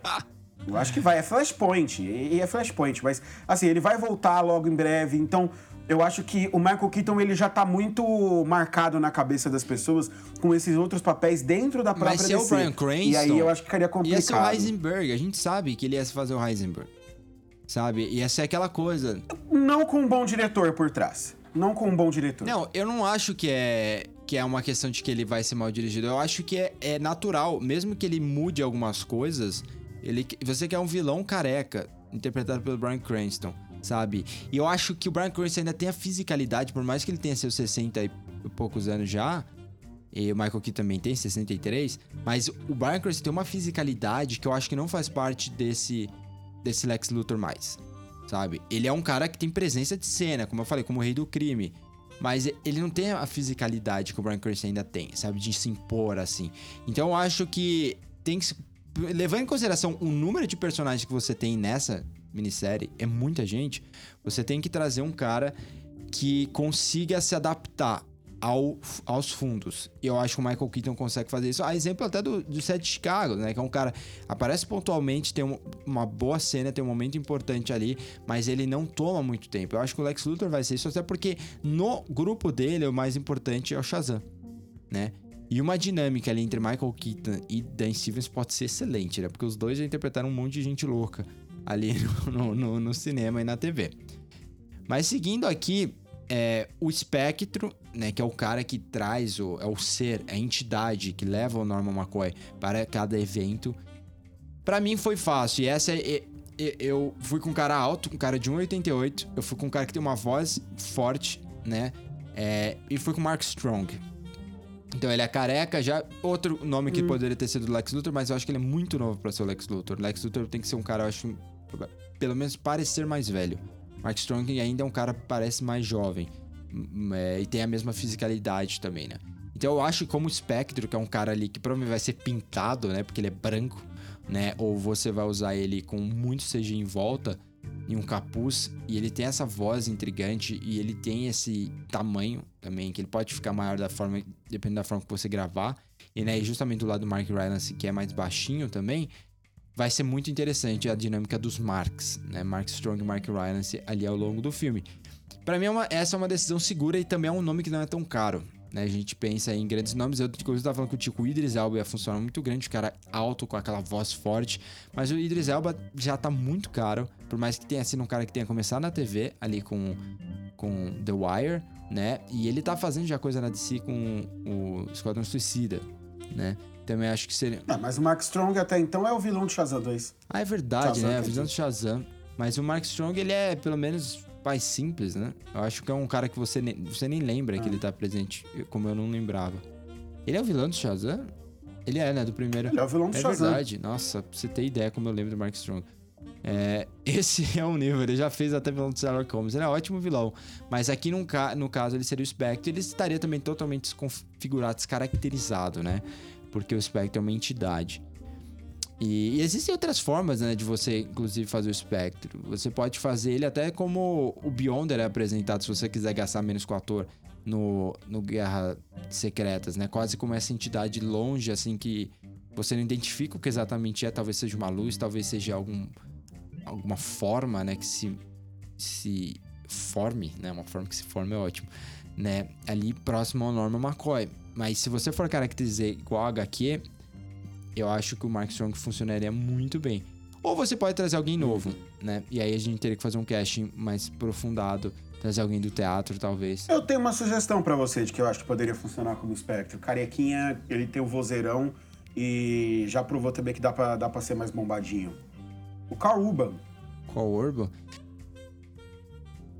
Eu acho que vai. É Flashpoint. E é Flashpoint. Mas, assim, ele vai voltar logo em breve. Então, eu acho que o Michael Keaton ele já tá muito marcado na cabeça das pessoas com esses outros papéis dentro da própria Mas se é o DC. Brian Cranston... E aí eu acho que ficaria Ia ser o complicado. Heisenberg. A gente sabe que ele ia fazer o Heisenberg. Sabe? Ia ser aquela coisa... Não com um bom diretor por trás. Não com um bom diretor. Não, eu não acho que é que é uma questão de que ele vai ser mal dirigido. Eu acho que é, é natural, mesmo que ele mude algumas coisas, ele você quer um vilão careca interpretado pelo Brian Cranston. sabe? E eu acho que o Brian Cranston ainda tem a fisicalidade, por mais que ele tenha seus 60 e poucos anos já, e o Michael Keaton também tem 63, mas o Brian Cranston tem uma fisicalidade que eu acho que não faz parte desse desse Lex Luthor mais, sabe? Ele é um cara que tem presença de cena, como eu falei, como o rei do crime, mas ele não tem a fisicalidade que o Brian Cranston ainda tem, sabe? De se impor assim. Então eu acho que tem que levando em consideração o número de personagens que você tem nessa minissérie, é muita gente, você tem que trazer um cara que consiga se adaptar ao, aos fundos. E eu acho que o Michael Keaton consegue fazer isso. A exemplo até do, do Chicago, né? Que é um cara aparece pontualmente, tem um, uma boa cena, tem um momento importante ali, mas ele não toma muito tempo. Eu acho que o Lex Luthor vai ser isso, até porque no grupo dele o mais importante é o Shazam, né? E uma dinâmica ali entre Michael Keaton e Dan Stevens pode ser excelente, né? Porque os dois já interpretaram um monte de gente louca ali (laughs) no, no, no cinema e na TV. Mas seguindo aqui, é, o espectro, né, que é o cara que traz o é o ser, a entidade que leva o Norman McCoy para cada evento. Para mim foi fácil. E essa é, é, eu fui com um cara alto, um cara de 1,88. Eu fui com um cara que tem uma voz forte, né? É, e fui com o Mark Strong. Então ele é careca, já outro nome que hum. poderia ter sido Lex Luthor, mas eu acho que ele é muito novo para ser o Lex Luthor. Lex Luthor tem que ser um cara, eu acho, pelo menos parecer mais velho. Mark Strong ainda é um cara que parece mais jovem. É, e tem a mesma fisicalidade também, né? Então eu acho que como o Spectro, que é um cara ali que provavelmente vai ser pintado, né? Porque ele é branco, né? Ou você vai usar ele com muito CG em volta e um capuz. E ele tem essa voz intrigante e ele tem esse tamanho também, que ele pode ficar maior da forma, dependendo da forma que você gravar. E né, justamente do lado do Mark Rylance, que é mais baixinho também, vai ser muito interessante a dinâmica dos Marks, né? Mark Strong e Mark Rylance ali ao longo do filme. Para mim, é uma, essa é uma decisão segura e também é um nome que não é tão caro. Né? A gente pensa em grandes nomes. Eu, inclusive, tava falando que o Tico Idris Elba ia funcionar muito grande, o cara alto, com aquela voz forte. Mas o Idris Elba já tá muito caro. Por mais que tenha sido um cara que tenha começado na TV, ali com, com The Wire, né? E ele tá fazendo já coisa na DC com o Esquadrão Suicida, né? Também acho que seria. Não, mas o Mark Strong até então é o vilão do Shazam 2. Ah, é verdade, Shazam, né? É o vilão do Shazam. Mas o Mark Strong, ele é pelo menos mais simples, né? Eu acho que é um cara que você nem, você nem lembra ah. que ele tá presente, como eu não lembrava. Ele é o vilão do Shazam? Ele é, né? Do primeiro. Ele é o vilão do é Shazam. É verdade. Nossa, pra você ter ideia como eu lembro do Mark Strong. É, (laughs) esse é um nível, ele já fez até vilão do Sherlock Holmes, ele é um ótimo vilão. Mas aqui no, no caso ele seria o Spectre, ele estaria também totalmente desconfigurado, descaracterizado, né? Porque o Spectre é uma entidade. E, e, existem outras formas, né, de você, inclusive, fazer o espectro. Você pode fazer ele até como o Beyonder é apresentado, se você quiser gastar menos com o ator no, no Guerra Secretas, né? Quase como essa entidade longe, assim, que você não identifica o que exatamente é. Talvez seja uma luz, talvez seja algum, alguma forma, né, que se, se forme, né? Uma forma que se forme é ótimo, né? Ali próximo ao Norman McCoy. Mas se você for caracterizar igual a HQ, eu acho que o Mark Strong funcionaria muito bem. Ou você pode trazer alguém novo, né? E aí a gente teria que fazer um casting mais aprofundado, trazer alguém do teatro, talvez. Eu tenho uma sugestão para você de que eu acho que poderia funcionar como espectro. Carequinha, ele tem o vozeirão e já provou também que dá pra, dá pra ser mais bombadinho. O Carl Urban. Carl Urban?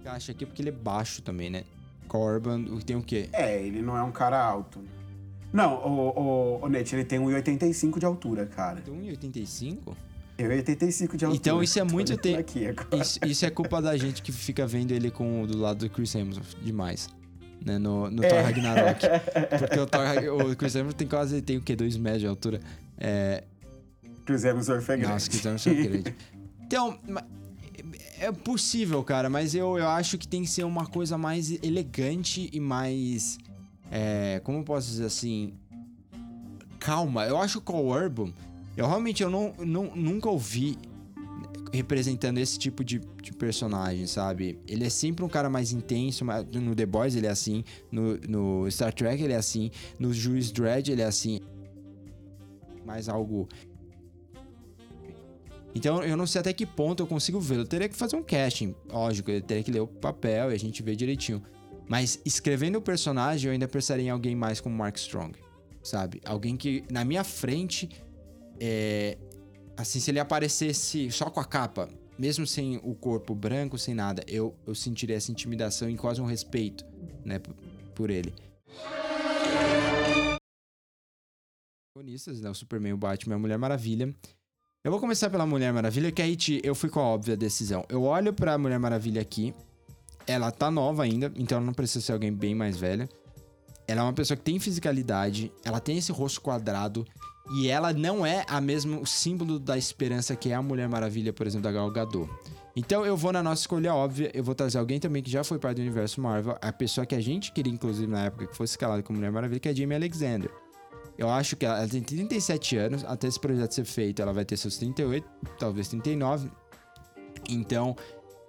Acho aqui porque ele é baixo também, né? Carl Urban tem o quê? É, ele não é um cara alto. Não, o, o, o Net, ele tem 1,85 de altura, cara. Tem 1,85? 1,85 de altura. Então isso é muito tempo. Isso, isso, é culpa da gente que fica vendo ele com do lado do Chris Hemsworth demais. Né, no, no é. Thor Ragnarok. (laughs) Porque o, Thor, o Chris Hemsworth tem quase, tem o quê? 2 metros de altura. É... Chris Hemsworth é grande. Nossa, Chris Hemsworth é (laughs) grande. Então, é possível, cara, mas eu, eu acho que tem que ser uma coisa mais elegante e mais é, como posso dizer assim, calma. Eu acho que o Urban, eu realmente eu não, não, nunca ouvi representando esse tipo de, de, personagem, sabe? Ele é sempre um cara mais intenso, no The Boys ele é assim, no, no Star Trek ele é assim, no Juice Dredd ele é assim. Mais algo então eu não sei até que ponto eu consigo ver. Eu teria que fazer um casting, lógico, eu teria que ler o papel e a gente vê direitinho. Mas escrevendo o personagem, eu ainda pensaria em alguém mais como Mark Strong, sabe? Alguém que na minha frente, é... assim, se ele aparecesse só com a capa, mesmo sem o corpo branco, sem nada, eu, eu sentiria essa intimidação e quase um respeito, né, por, ele. Protagonistas, né, o Superman, o Batman a Mulher Maravilha. Eu vou começar pela Mulher Maravilha, que aí eu fui com a óbvia decisão. Eu olho pra Mulher Maravilha aqui, ela tá nova ainda, então ela não precisa ser alguém bem mais velha. Ela é uma pessoa que tem fisicalidade, ela tem esse rosto quadrado e ela não é a mesmo símbolo da esperança que é a Mulher Maravilha, por exemplo, da Gal Gadot. Então eu vou na nossa escolha óbvia, eu vou trazer alguém também que já foi parte do universo Marvel, a pessoa que a gente queria inclusive na época que fosse escalada como Mulher Maravilha, que é a Jamie Alexander. Eu acho que ela, tem 37 anos, até esse projeto ser feito, ela vai ter seus 38, talvez 39. Então,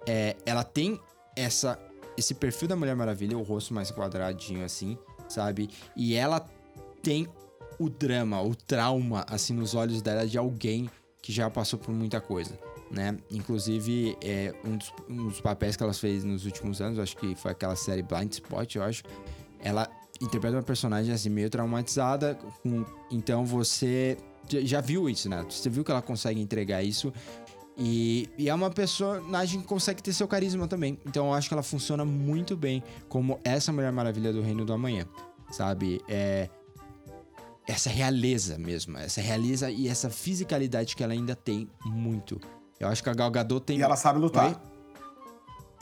é, ela tem essa esse perfil da Mulher Maravilha, o rosto mais quadradinho assim, sabe? E ela tem o drama, o trauma assim nos olhos dela de alguém que já passou por muita coisa, né? Inclusive, é, um, dos, um dos papéis que ela fez nos últimos anos, acho que foi aquela série Blind Spot, eu acho. Ela interpreta uma personagem assim meio traumatizada, com, então você já viu isso, né? Você viu que ela consegue entregar isso e, e, é uma personagem que consegue ter seu carisma também. Então eu acho que ela funciona muito bem como essa Mulher Maravilha do Reino do Amanhã. Sabe? É. Essa realeza mesmo. Essa realeza e essa fisicalidade que ela ainda tem muito. Eu acho que a Gal Gadot tem. E ela sabe lutar. Oi?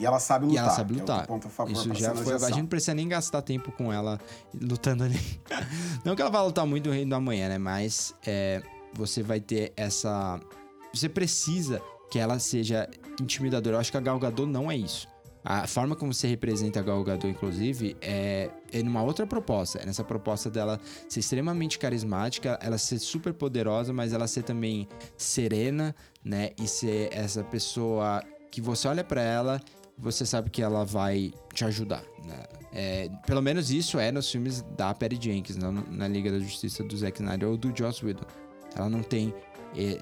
E ela sabe lutar. E ela sabe lutar. É favor, Isso já foi. A gente não precisa nem gastar tempo com ela lutando ali. (laughs) não que ela vá lutar muito no Reino do Amanhã, né? Mas é, você vai ter essa você precisa que ela seja intimidadora. Eu acho que a Gal Gadot não é isso. A forma como você representa a Gal Gadot, inclusive, é, é numa outra proposta. É nessa proposta dela ser extremamente carismática, ela ser super poderosa, mas ela ser também serena, né? E ser essa pessoa que você olha para ela você sabe que ela vai te ajudar, né? É, pelo menos isso é nos filmes da Perry Jenkins, não na Liga da Justiça do Zack Snyder ou do Joss Whedon. Ela não tem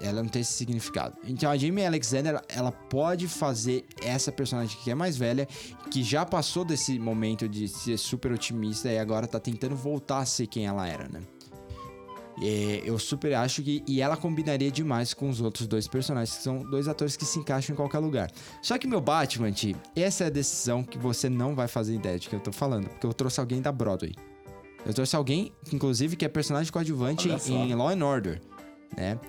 ela não tem esse significado. Então a Jamie Alexander, ela pode fazer essa personagem que é mais velha, que já passou desse momento de ser super otimista e agora tá tentando voltar a ser quem ela era, né? E eu super acho que. E ela combinaria demais com os outros dois personagens, que são dois atores que se encaixam em qualquer lugar. Só que meu Batman, Ti, essa é a decisão que você não vai fazer ideia de que eu tô falando, porque eu trouxe alguém da Broadway. Eu trouxe alguém, inclusive, que é personagem coadjuvante em Law and Order, né?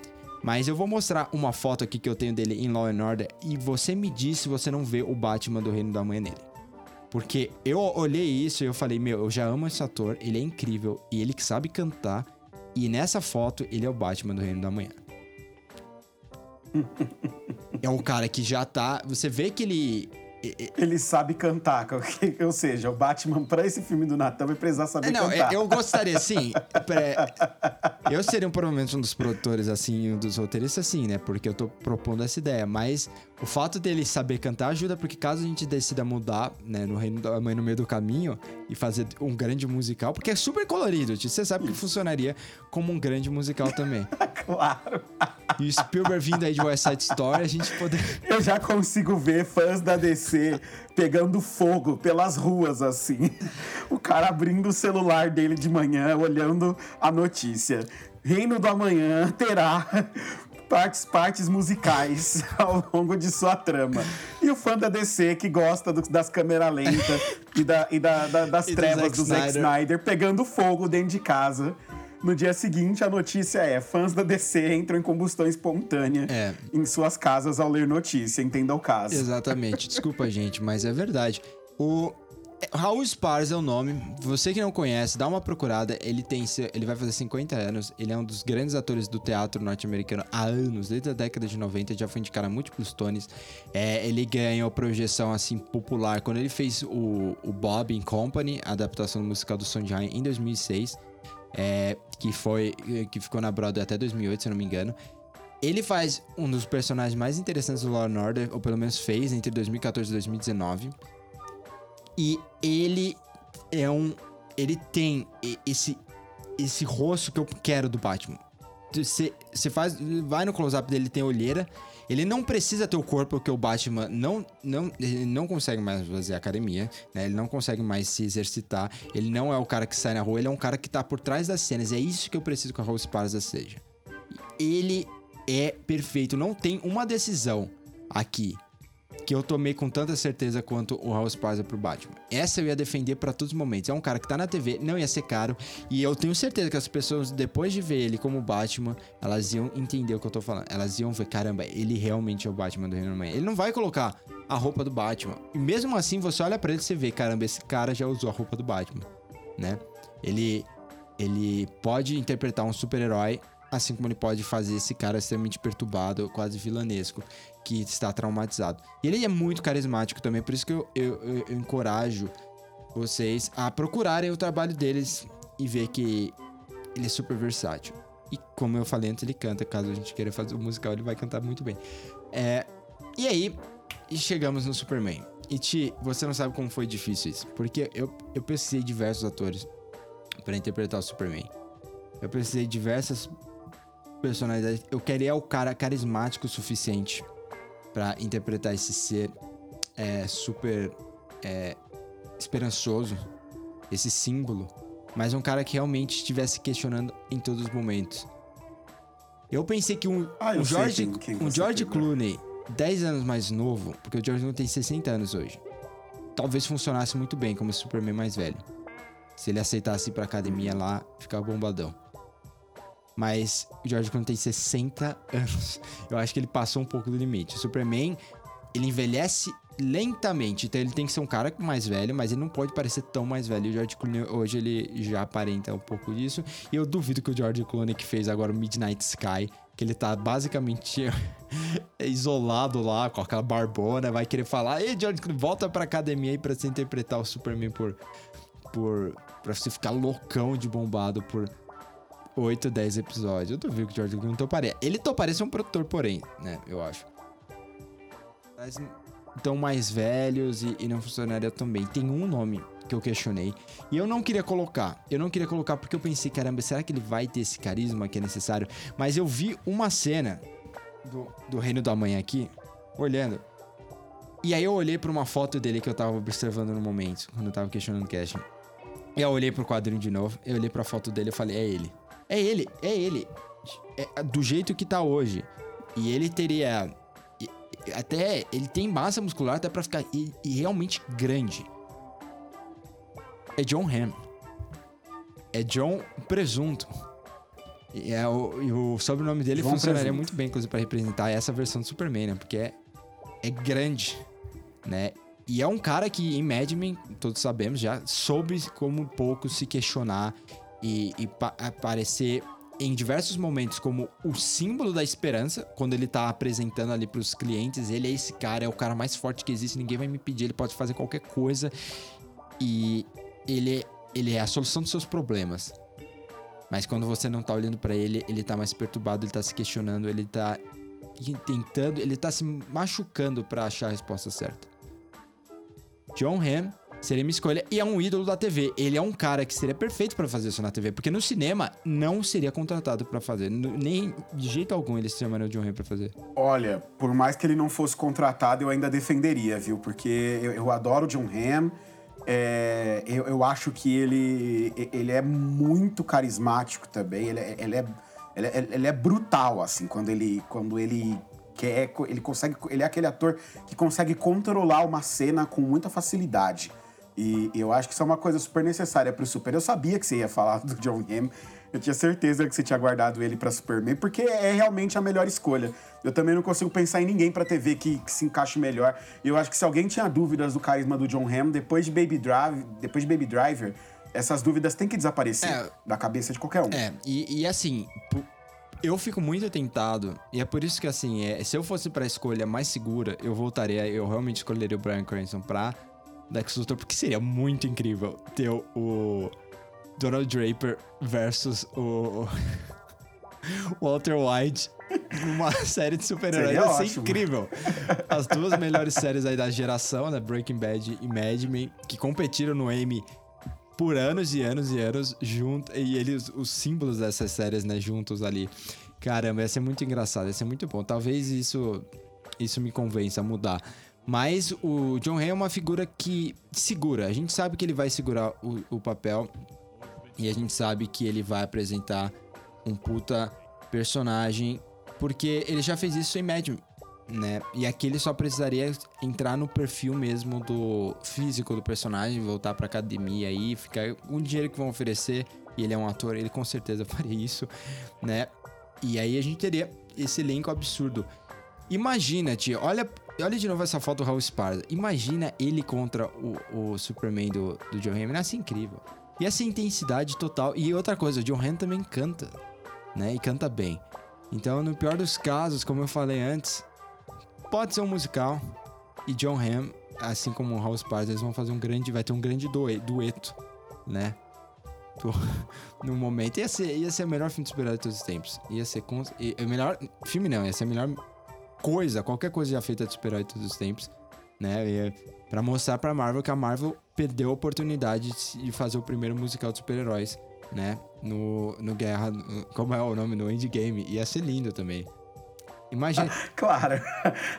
Mas eu vou mostrar uma foto aqui que eu tenho dele em Law and Order e você me diz se você não vê o Batman do Reino da Manhã nele. Porque eu olhei isso e eu falei, meu, eu já amo esse ator, ele é incrível e ele que sabe cantar. E nessa foto, ele é o Batman do Reino da Manhã. (laughs) é o cara que já tá. Você vê que ele ele sabe cantar, (laughs) ou seja, o Batman para esse filme do Natal vai precisar saber não, cantar. Eu gostaria, (laughs) sim. eu seria provavelmente um dos produtores, assim, um dos roteiristas, assim, né? Porque eu tô propondo essa ideia. Mas o fato dele saber cantar ajuda, porque caso a gente decida mudar, né, no Reino da Mãe no meio do caminho e fazer um grande musical, porque é super colorido, você sabe que funcionaria como um grande musical também. (laughs) claro. E o Spielberg vindo aí de West Side Story, a gente poder. Eu já consigo ver fãs da DC pegando fogo pelas ruas, assim. O cara abrindo o celular dele de manhã, olhando a notícia. Reino do Amanhã terá partes, partes musicais (laughs) ao longo de sua trama. E o fã da DC que gosta do, das câmeras lentas e, da, e da, da, das e trevas do Zack, do Zack Snyder pegando fogo dentro de casa no dia seguinte, a notícia é: fãs da DC entram em combustão espontânea é. em suas casas ao ler notícia. Entenda o caso. Exatamente. Desculpa, gente, mas é verdade. O Raul Spars é o nome. Você que não conhece, dá uma procurada. Ele tem, ele vai fazer 50 anos. Ele é um dos grandes atores do teatro norte-americano há anos, desde a década de 90. Já foi indicado a múltiplos Tonys. É, ele ganhou projeção assim popular quando ele fez o, o Bob in Company, a adaptação musical do Sondheim em 2006 é, que foi que ficou na Broadway até 2008, se eu não me engano. Ele faz um dos personagens mais interessantes do Law and Order, ou pelo menos fez entre 2014 e 2019. E ele é um ele tem esse esse rosto que eu quero do Batman. Você, faz vai no close up dele tem olheira ele não precisa ter o corpo que o Batman não, não, ele não consegue mais fazer academia, né? Ele não consegue mais se exercitar. Ele não é o cara que sai na rua, ele é um cara que tá por trás das cenas. É isso que eu preciso que a Rose Parza seja. Ele é perfeito, não tem uma decisão aqui que eu tomei com tanta certeza quanto o House Parza pro Batman. Essa eu ia defender para todos os momentos. É um cara que tá na TV, não ia ser caro, e eu tenho certeza que as pessoas, depois de ver ele como Batman, elas iam entender o que eu tô falando. Elas iam ver, caramba, ele realmente é o Batman do Manhã. Ele não vai colocar a roupa do Batman. E mesmo assim, você olha para ele e você vê, caramba, esse cara já usou a roupa do Batman, né? Ele ele pode interpretar um super-herói assim como ele pode fazer esse cara extremamente perturbado, quase vilanesco, que está traumatizado. E ele é muito carismático também, por isso que eu, eu, eu, eu encorajo vocês a procurarem o trabalho deles e ver que ele é super versátil. E como eu falei antes, ele canta. Caso a gente queira fazer o um musical, ele vai cantar muito bem. É, e aí, chegamos no Superman. E Ti, você não sabe como foi difícil isso. Porque eu, eu de diversos atores para interpretar o Superman. Eu precisei de diversas personalidade. Eu queria o cara carismático o suficiente para interpretar esse ser é, super é, esperançoso, esse símbolo, mas um cara que realmente estivesse questionando em todos os momentos. Eu pensei que um, ah, um George, quem, quem um George Clooney, 10 anos mais novo, porque o George Clooney tem 60 anos hoje, talvez funcionasse muito bem como Superman mais velho. Se ele aceitasse ir pra academia lá, ficar bombadão. Mas o George Clooney tem 60 anos. Eu acho que ele passou um pouco do limite. O Superman, ele envelhece lentamente. Então ele tem que ser um cara mais velho, mas ele não pode parecer tão mais velho. O George Clooney hoje ele já aparenta um pouco disso. E eu duvido que o George Clooney que fez agora o Midnight Sky, que ele tá basicamente (laughs) isolado lá com aquela barbona, vai querer falar: "Ei, George Clooney, volta pra academia aí para você interpretar o Superman por por para você ficar loucão de bombado por 8, 10 episódios. Eu duvido que o George Clooney toparia. Ele toparia ser um produtor, porém, né? Eu acho. Mas tão mais velhos e, e não funcionaria também. Tem um nome que eu questionei e eu não queria colocar. Eu não queria colocar porque eu pensei, caramba, será que ele vai ter esse carisma que é necessário? Mas eu vi uma cena do, do Reino da Manhã aqui, olhando. E aí eu olhei para uma foto dele que eu tava observando no momento, quando eu tava questionando o casting. E eu olhei pro quadrinho de novo, eu olhei pra foto dele e falei, é ele. É ele, é ele. É do jeito que tá hoje. E ele teria. Até. Ele tem massa muscular até pra ficar e, e realmente grande. É John Hamm. É John Presunto. E, é o, e o sobrenome dele John funcionaria Presunto. muito bem, inclusive, pra representar essa versão do Superman, né? Porque é, é grande, né? E é um cara que em Mad Men, todos sabemos, já soube como pouco se questionar e, e aparecer em diversos momentos como o símbolo da esperança, quando ele tá apresentando ali pros clientes, ele é esse cara, é o cara mais forte que existe, ninguém vai me pedir, ele pode fazer qualquer coisa. E ele, ele é a solução dos seus problemas. Mas quando você não tá olhando para ele, ele tá mais perturbado, ele tá se questionando, ele tá tentando, ele tá se machucando para achar a resposta certa. John Hamm seria minha escolha. E é um ídolo da TV. Ele é um cara que seria perfeito para fazer isso na TV, porque no cinema não seria contratado para fazer. Nem de jeito algum ele chamaria o John Hamm pra fazer. Olha, por mais que ele não fosse contratado, eu ainda defenderia, viu? Porque eu, eu adoro o John Hamm. É, eu, eu, acho que ele, ele é muito carismático também. Ele, é, ele, é, ele, é, ele é brutal, assim, quando ele, quando ele quer. Ele consegue. Ele é aquele ator que consegue controlar uma cena com muita facilidade. E, eu acho que isso é uma coisa super necessária pro Super. Eu sabia que você ia falar do John Hamm. Eu tinha certeza que você tinha guardado ele para Superman, porque é realmente a melhor escolha. Eu também não consigo pensar em ninguém pra TV que, que se encaixe melhor. E eu acho que se alguém tinha dúvidas do carisma do John Hamm, depois de Baby Drive, depois de Baby Driver, essas dúvidas têm que desaparecer é, da cabeça de qualquer um. É, e, e assim, eu fico muito tentado, e é por isso que, assim, é, se eu fosse pra escolha mais segura, eu voltaria, eu realmente escolheria o Brian Cranston pra Lex Luthor, porque seria muito incrível ter o Donald Draper versus o (laughs) Walter White numa (laughs) série de super-heróis. Ia ser incrível. As duas melhores séries aí da geração, né? Breaking Bad e Mad Men, que competiram no Emmy por anos e anos e anos junto e eles os símbolos dessas séries, né, juntos ali. Caramba, ia ser muito engraçado, ia ser muito bom. Talvez isso isso me convença a mudar. Mas o John Hay é uma figura que segura. A gente sabe que ele vai segurar o, o papel. E a gente sabe que ele vai apresentar um puta personagem. Porque ele já fez isso em Men. né? E aqui ele só precisaria entrar no perfil mesmo do físico do personagem, voltar pra academia aí, ficar o dinheiro que vão oferecer, e ele é um ator, ele com certeza (laughs) faria isso, né? E aí a gente teria esse elenco absurdo. Imagina, tio, olha, olha de novo essa foto do Raul Esparza. Imagina ele contra o, o Superman do, do John Hammond. Ia ser incrível. E essa intensidade total. E outra coisa, o John Hammond também canta, né? E canta bem. Então, no pior dos casos, como eu falei antes, pode ser um musical. E John Hamm, assim como o Raul Esparza, eles vão fazer um grande... Vai ter um grande dueto, né? (laughs) no momento. Ia ser, ia ser o melhor filme de super-herói de todos os tempos. Ia ser. Com, o melhor. Filme não, ia ser a melhor coisa, qualquer coisa já feita de super-herói todos os tempos. Né? Ia, pra mostrar pra Marvel que a Marvel perdeu a oportunidade de fazer o primeiro musical de super-heróis, né? No, no Guerra. Como é o nome? No Endgame. Ia ser lindo também. Imagina. Ah, claro,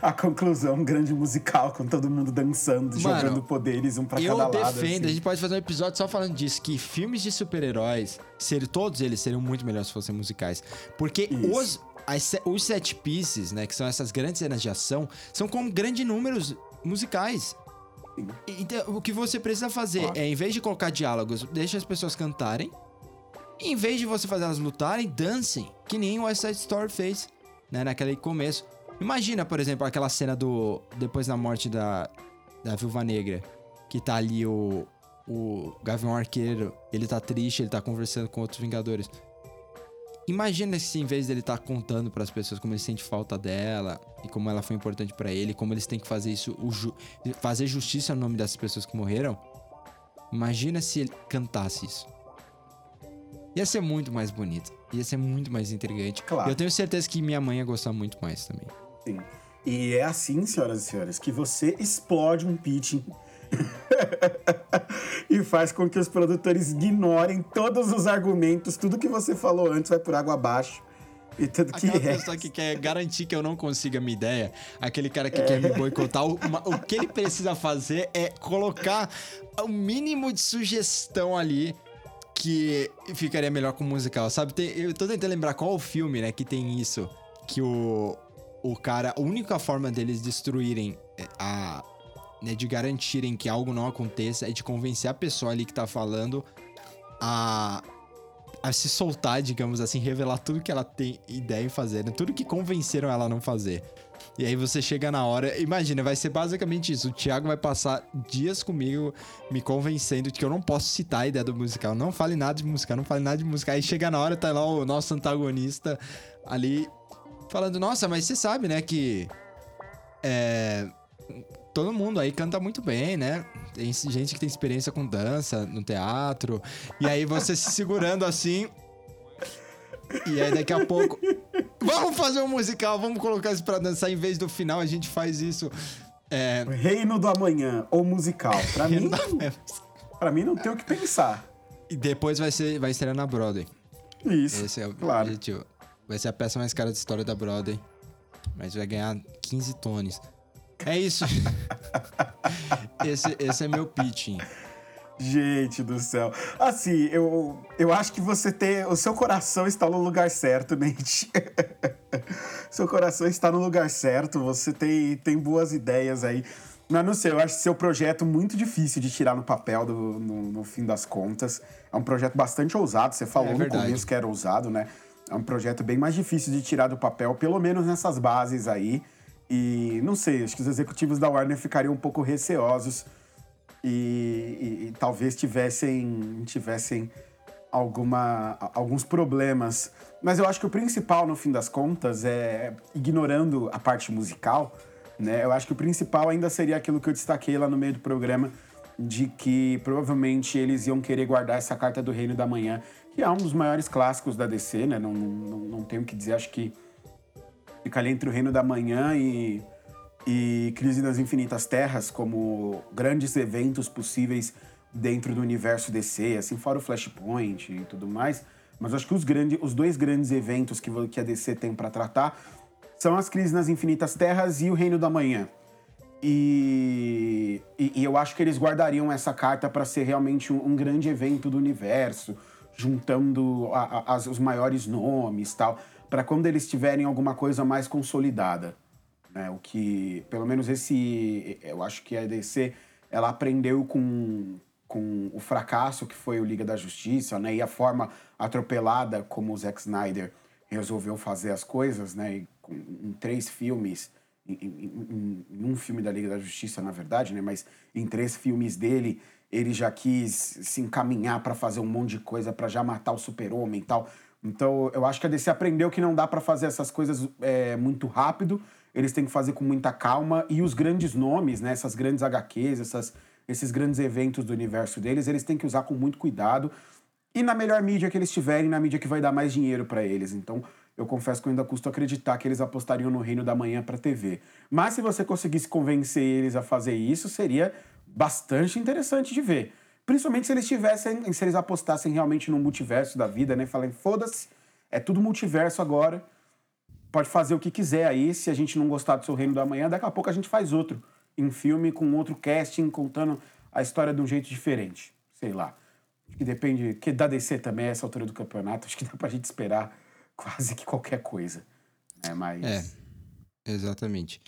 a conclusão, um grande musical com todo mundo dançando, Mano, jogando poderes um pra cada lado. Eu defendo, assim. a gente pode fazer um episódio só falando disso, que filmes de super-heróis, ser, todos eles seriam muito melhores se fossem musicais. Porque os, as, os set pieces, né, que são essas grandes cenas de ação, são com grandes números musicais. Então, o que você precisa fazer é, em vez de colocar diálogos, deixa as pessoas cantarem. E em vez de você fazer elas lutarem, dancem, que nem o West Side Story fez né, naquele começo. Imagina, por exemplo, aquela cena do. Depois da morte da, da Viúva Negra. Que tá ali o. O Gavião Arqueiro. Ele tá triste, ele tá conversando com outros Vingadores. Imagina se em vez dele estar tá contando para as pessoas como ele sente falta dela e como ela foi importante para ele, como eles têm que fazer isso, ju fazer justiça no nome dessas pessoas que morreram. Imagina se ele cantasse isso. Ia ser muito mais bonito. Ia ser muito mais intrigante. Claro. Eu tenho certeza que minha mãe ia gostar muito mais também. Sim. E é assim, senhoras e senhores, que você explode um pitching (laughs) e faz com que os produtores ignorem todos os argumentos, tudo que você falou antes vai por água abaixo. E tudo que Aquela é. pessoa que quer garantir que eu não consiga minha ideia, aquele cara que é. quer me boicotar, o, o que ele precisa fazer é colocar o mínimo de sugestão ali que ficaria melhor com musical, sabe? Tem, eu tô tentando lembrar qual o filme, né, que tem isso. Que o, o cara. A única forma deles destruírem é, a. Né, de garantirem que algo não aconteça é de convencer a pessoa ali que tá falando a. A se soltar, digamos assim, revelar tudo que ela tem ideia em fazer, né? tudo que convenceram ela a não fazer. E aí você chega na hora. Imagina, vai ser basicamente isso. O Thiago vai passar dias comigo me convencendo de que eu não posso citar a ideia do musical. Não fale nada de musical, não fale nada de musical. Aí chega na hora, tá lá o nosso antagonista ali falando: Nossa, mas você sabe, né, que. É. Todo mundo aí canta muito bem, né? Tem gente que tem experiência com dança no teatro. E aí você se segurando assim. E aí daqui a pouco. Vamos fazer um musical, vamos colocar isso pra dançar. Em vez do final, a gente faz isso. É... Reino do Amanhã, ou musical. Pra mim. pra mim não tem o que pensar. E depois vai ser vai ser na Broadway. Isso. Esse é o claro. objetivo. Vai ser a peça mais cara da história da Broadway. Mas vai ganhar 15 tones. É isso. (laughs) esse, esse é meu pitching. Gente do céu. Assim, eu, eu acho que você tem. O seu coração está no lugar certo, Nate. (laughs) seu coração está no lugar certo, você tem, tem boas ideias aí. Mas não sei, eu acho seu projeto muito difícil de tirar no papel do, no, no fim das contas. É um projeto bastante ousado. Você falou é no começo que era ousado, né? É um projeto bem mais difícil de tirar do papel, pelo menos nessas bases aí. E não sei, acho que os executivos da Warner ficariam um pouco receosos e, e, e talvez tivessem, tivessem alguma, alguns problemas. Mas eu acho que o principal, no fim das contas, é ignorando a parte musical, né? Eu acho que o principal ainda seria aquilo que eu destaquei lá no meio do programa, de que provavelmente eles iam querer guardar essa carta do Reino da Manhã, que é um dos maiores clássicos da DC, né? Não, não, não tenho o que dizer, acho que fica ali entre o Reino da Manhã e e Crise nas Infinitas Terras como grandes eventos possíveis dentro do universo DC, assim, fora o Flashpoint e tudo mais. Mas acho que os, grande, os dois grandes eventos que, que a DC tem para tratar são as Crises nas Infinitas Terras e o Reino da Manhã. E, e, e eu acho que eles guardariam essa carta para ser realmente um, um, grande evento do universo, juntando a, a, as, os maiores nomes tal, para quando eles tiverem alguma coisa mais consolidada Né? O que, pelo menos esse, eu acho que a DC, ela aprendeu com, com o fracasso que foi o Liga da Justiça, né? E a forma atropelada como o Zack Snyder resolveu fazer as coisas, né? E com, em três filmes, em, em, em, um filme da Liga da Justiça, na verdade, né? Mas em três filmes dele, ele já quis se encaminhar para fazer um monte de coisa para já matar o Super-Homem e tal. Então, eu acho que a DC aprendeu que não dá para fazer essas coisas é, muito rápido eles têm que fazer com muita calma e os grandes nomes, né, essas grandes HQs, essas, esses grandes eventos do universo deles, eles têm que usar com muito cuidado e na melhor mídia que eles tiverem, na mídia que vai dar mais dinheiro para eles. Então, eu confesso que eu ainda custo acreditar que eles apostariam no Reino da Manhã para TV. Mas se você conseguisse convencer eles a fazer isso, seria bastante interessante de ver. Principalmente se eles tivessem, se eles apostassem realmente no multiverso da vida, né? Falem, foda-se, é tudo multiverso agora pode fazer o que quiser aí. Se a gente não gostar do seu Reino da Manhã, daqui a pouco a gente faz outro em filme com outro casting contando a história de um jeito diferente. Sei lá. Acho que depende. Que da DC também, essa altura do campeonato, (laughs) acho que dá pra gente esperar quase que qualquer coisa. Né? Mas. É. Exatamente.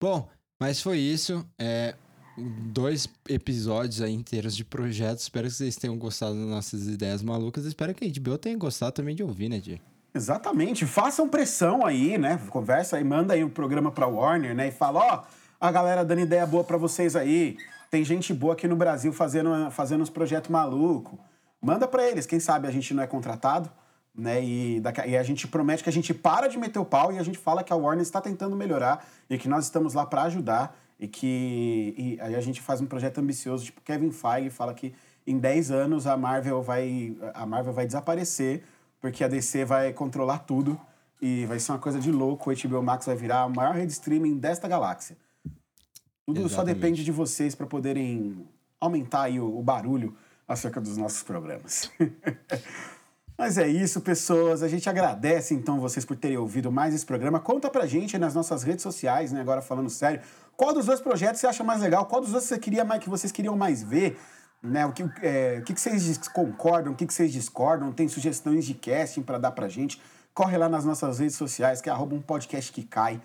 Bom, mas foi isso. É, dois episódios aí inteiros de projetos. Espero que vocês tenham gostado das nossas ideias malucas. Espero que a HBO tenha gostado também de ouvir, né, Di? Exatamente. Façam pressão aí, né? Conversa aí, manda aí o um programa pra Warner, né? E fala, ó, oh, a galera dando ideia boa para vocês aí. Tem gente boa aqui no Brasil fazendo, fazendo uns projetos malucos. Manda para eles, quem sabe a gente não é contratado, né? E, daqui, e a gente promete que a gente para de meter o pau e a gente fala que a Warner está tentando melhorar e que nós estamos lá para ajudar e que e aí a gente faz um projeto ambicioso, tipo Kevin Feige fala que em 10 anos a Marvel vai a Marvel vai desaparecer porque a DC vai controlar tudo e vai ser uma coisa de louco. O HBO Max vai virar a maior rede streaming desta galáxia. Tudo Exatamente. só depende de vocês para poderem aumentar aí o, o barulho acerca dos nossos programas. (laughs) Mas é isso, pessoas. A gente agradece então vocês por terem ouvido mais esse programa. Conta pra gente nas nossas redes sociais, né? Agora falando sério. Qual dos dois projetos você acha mais legal? Qual dos dois você queria mais que vocês queriam mais ver? Né? O, que, é, o que, vocês concordam, o que, vocês discordam, tem sugestões de casting para dar pra gente. Corre lá nas nossas redes sociais, que é arroba um podcast que cai.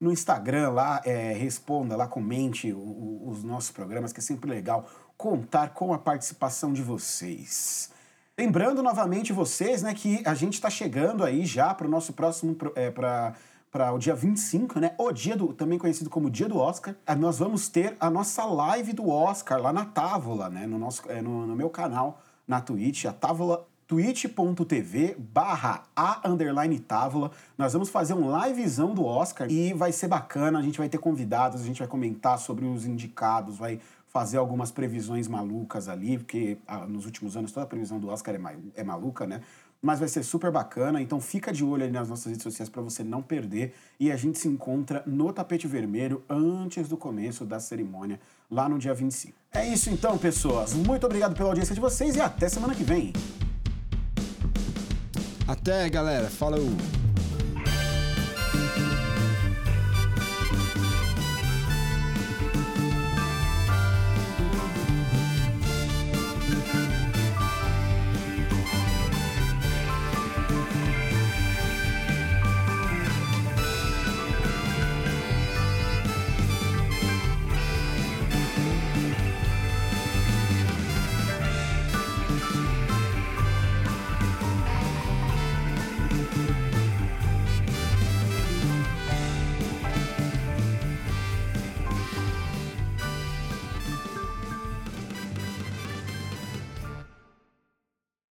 No Instagram lá, é, responda lá, comente o, o, os nossos programas, que é sempre legal contar com a participação de vocês. Lembrando novamente vocês, né, que a gente está chegando aí já para o nosso próximo, é, para para o dia 25, né? O dia do, também conhecido como dia do Oscar, ah, nós vamos ter a nossa live do Oscar lá na Távola, né? No, nosso, é, no, no meu canal na Twitch, a Távola twitch.tv barra a underline távola. Nós vamos fazer um livezão do Oscar e vai ser bacana, a gente vai ter convidados, a gente vai comentar sobre os indicados, vai fazer algumas previsões malucas ali, porque ah, nos últimos anos toda a previsão do Oscar é, é maluca, né? Mas vai ser super bacana. Então fica de olho ali nas nossas redes sociais para você não perder. E a gente se encontra no tapete vermelho antes do começo da cerimônia, lá no dia 25. É isso então, pessoas. Muito obrigado pela audiência de vocês e até semana que vem. Até, galera. Falou!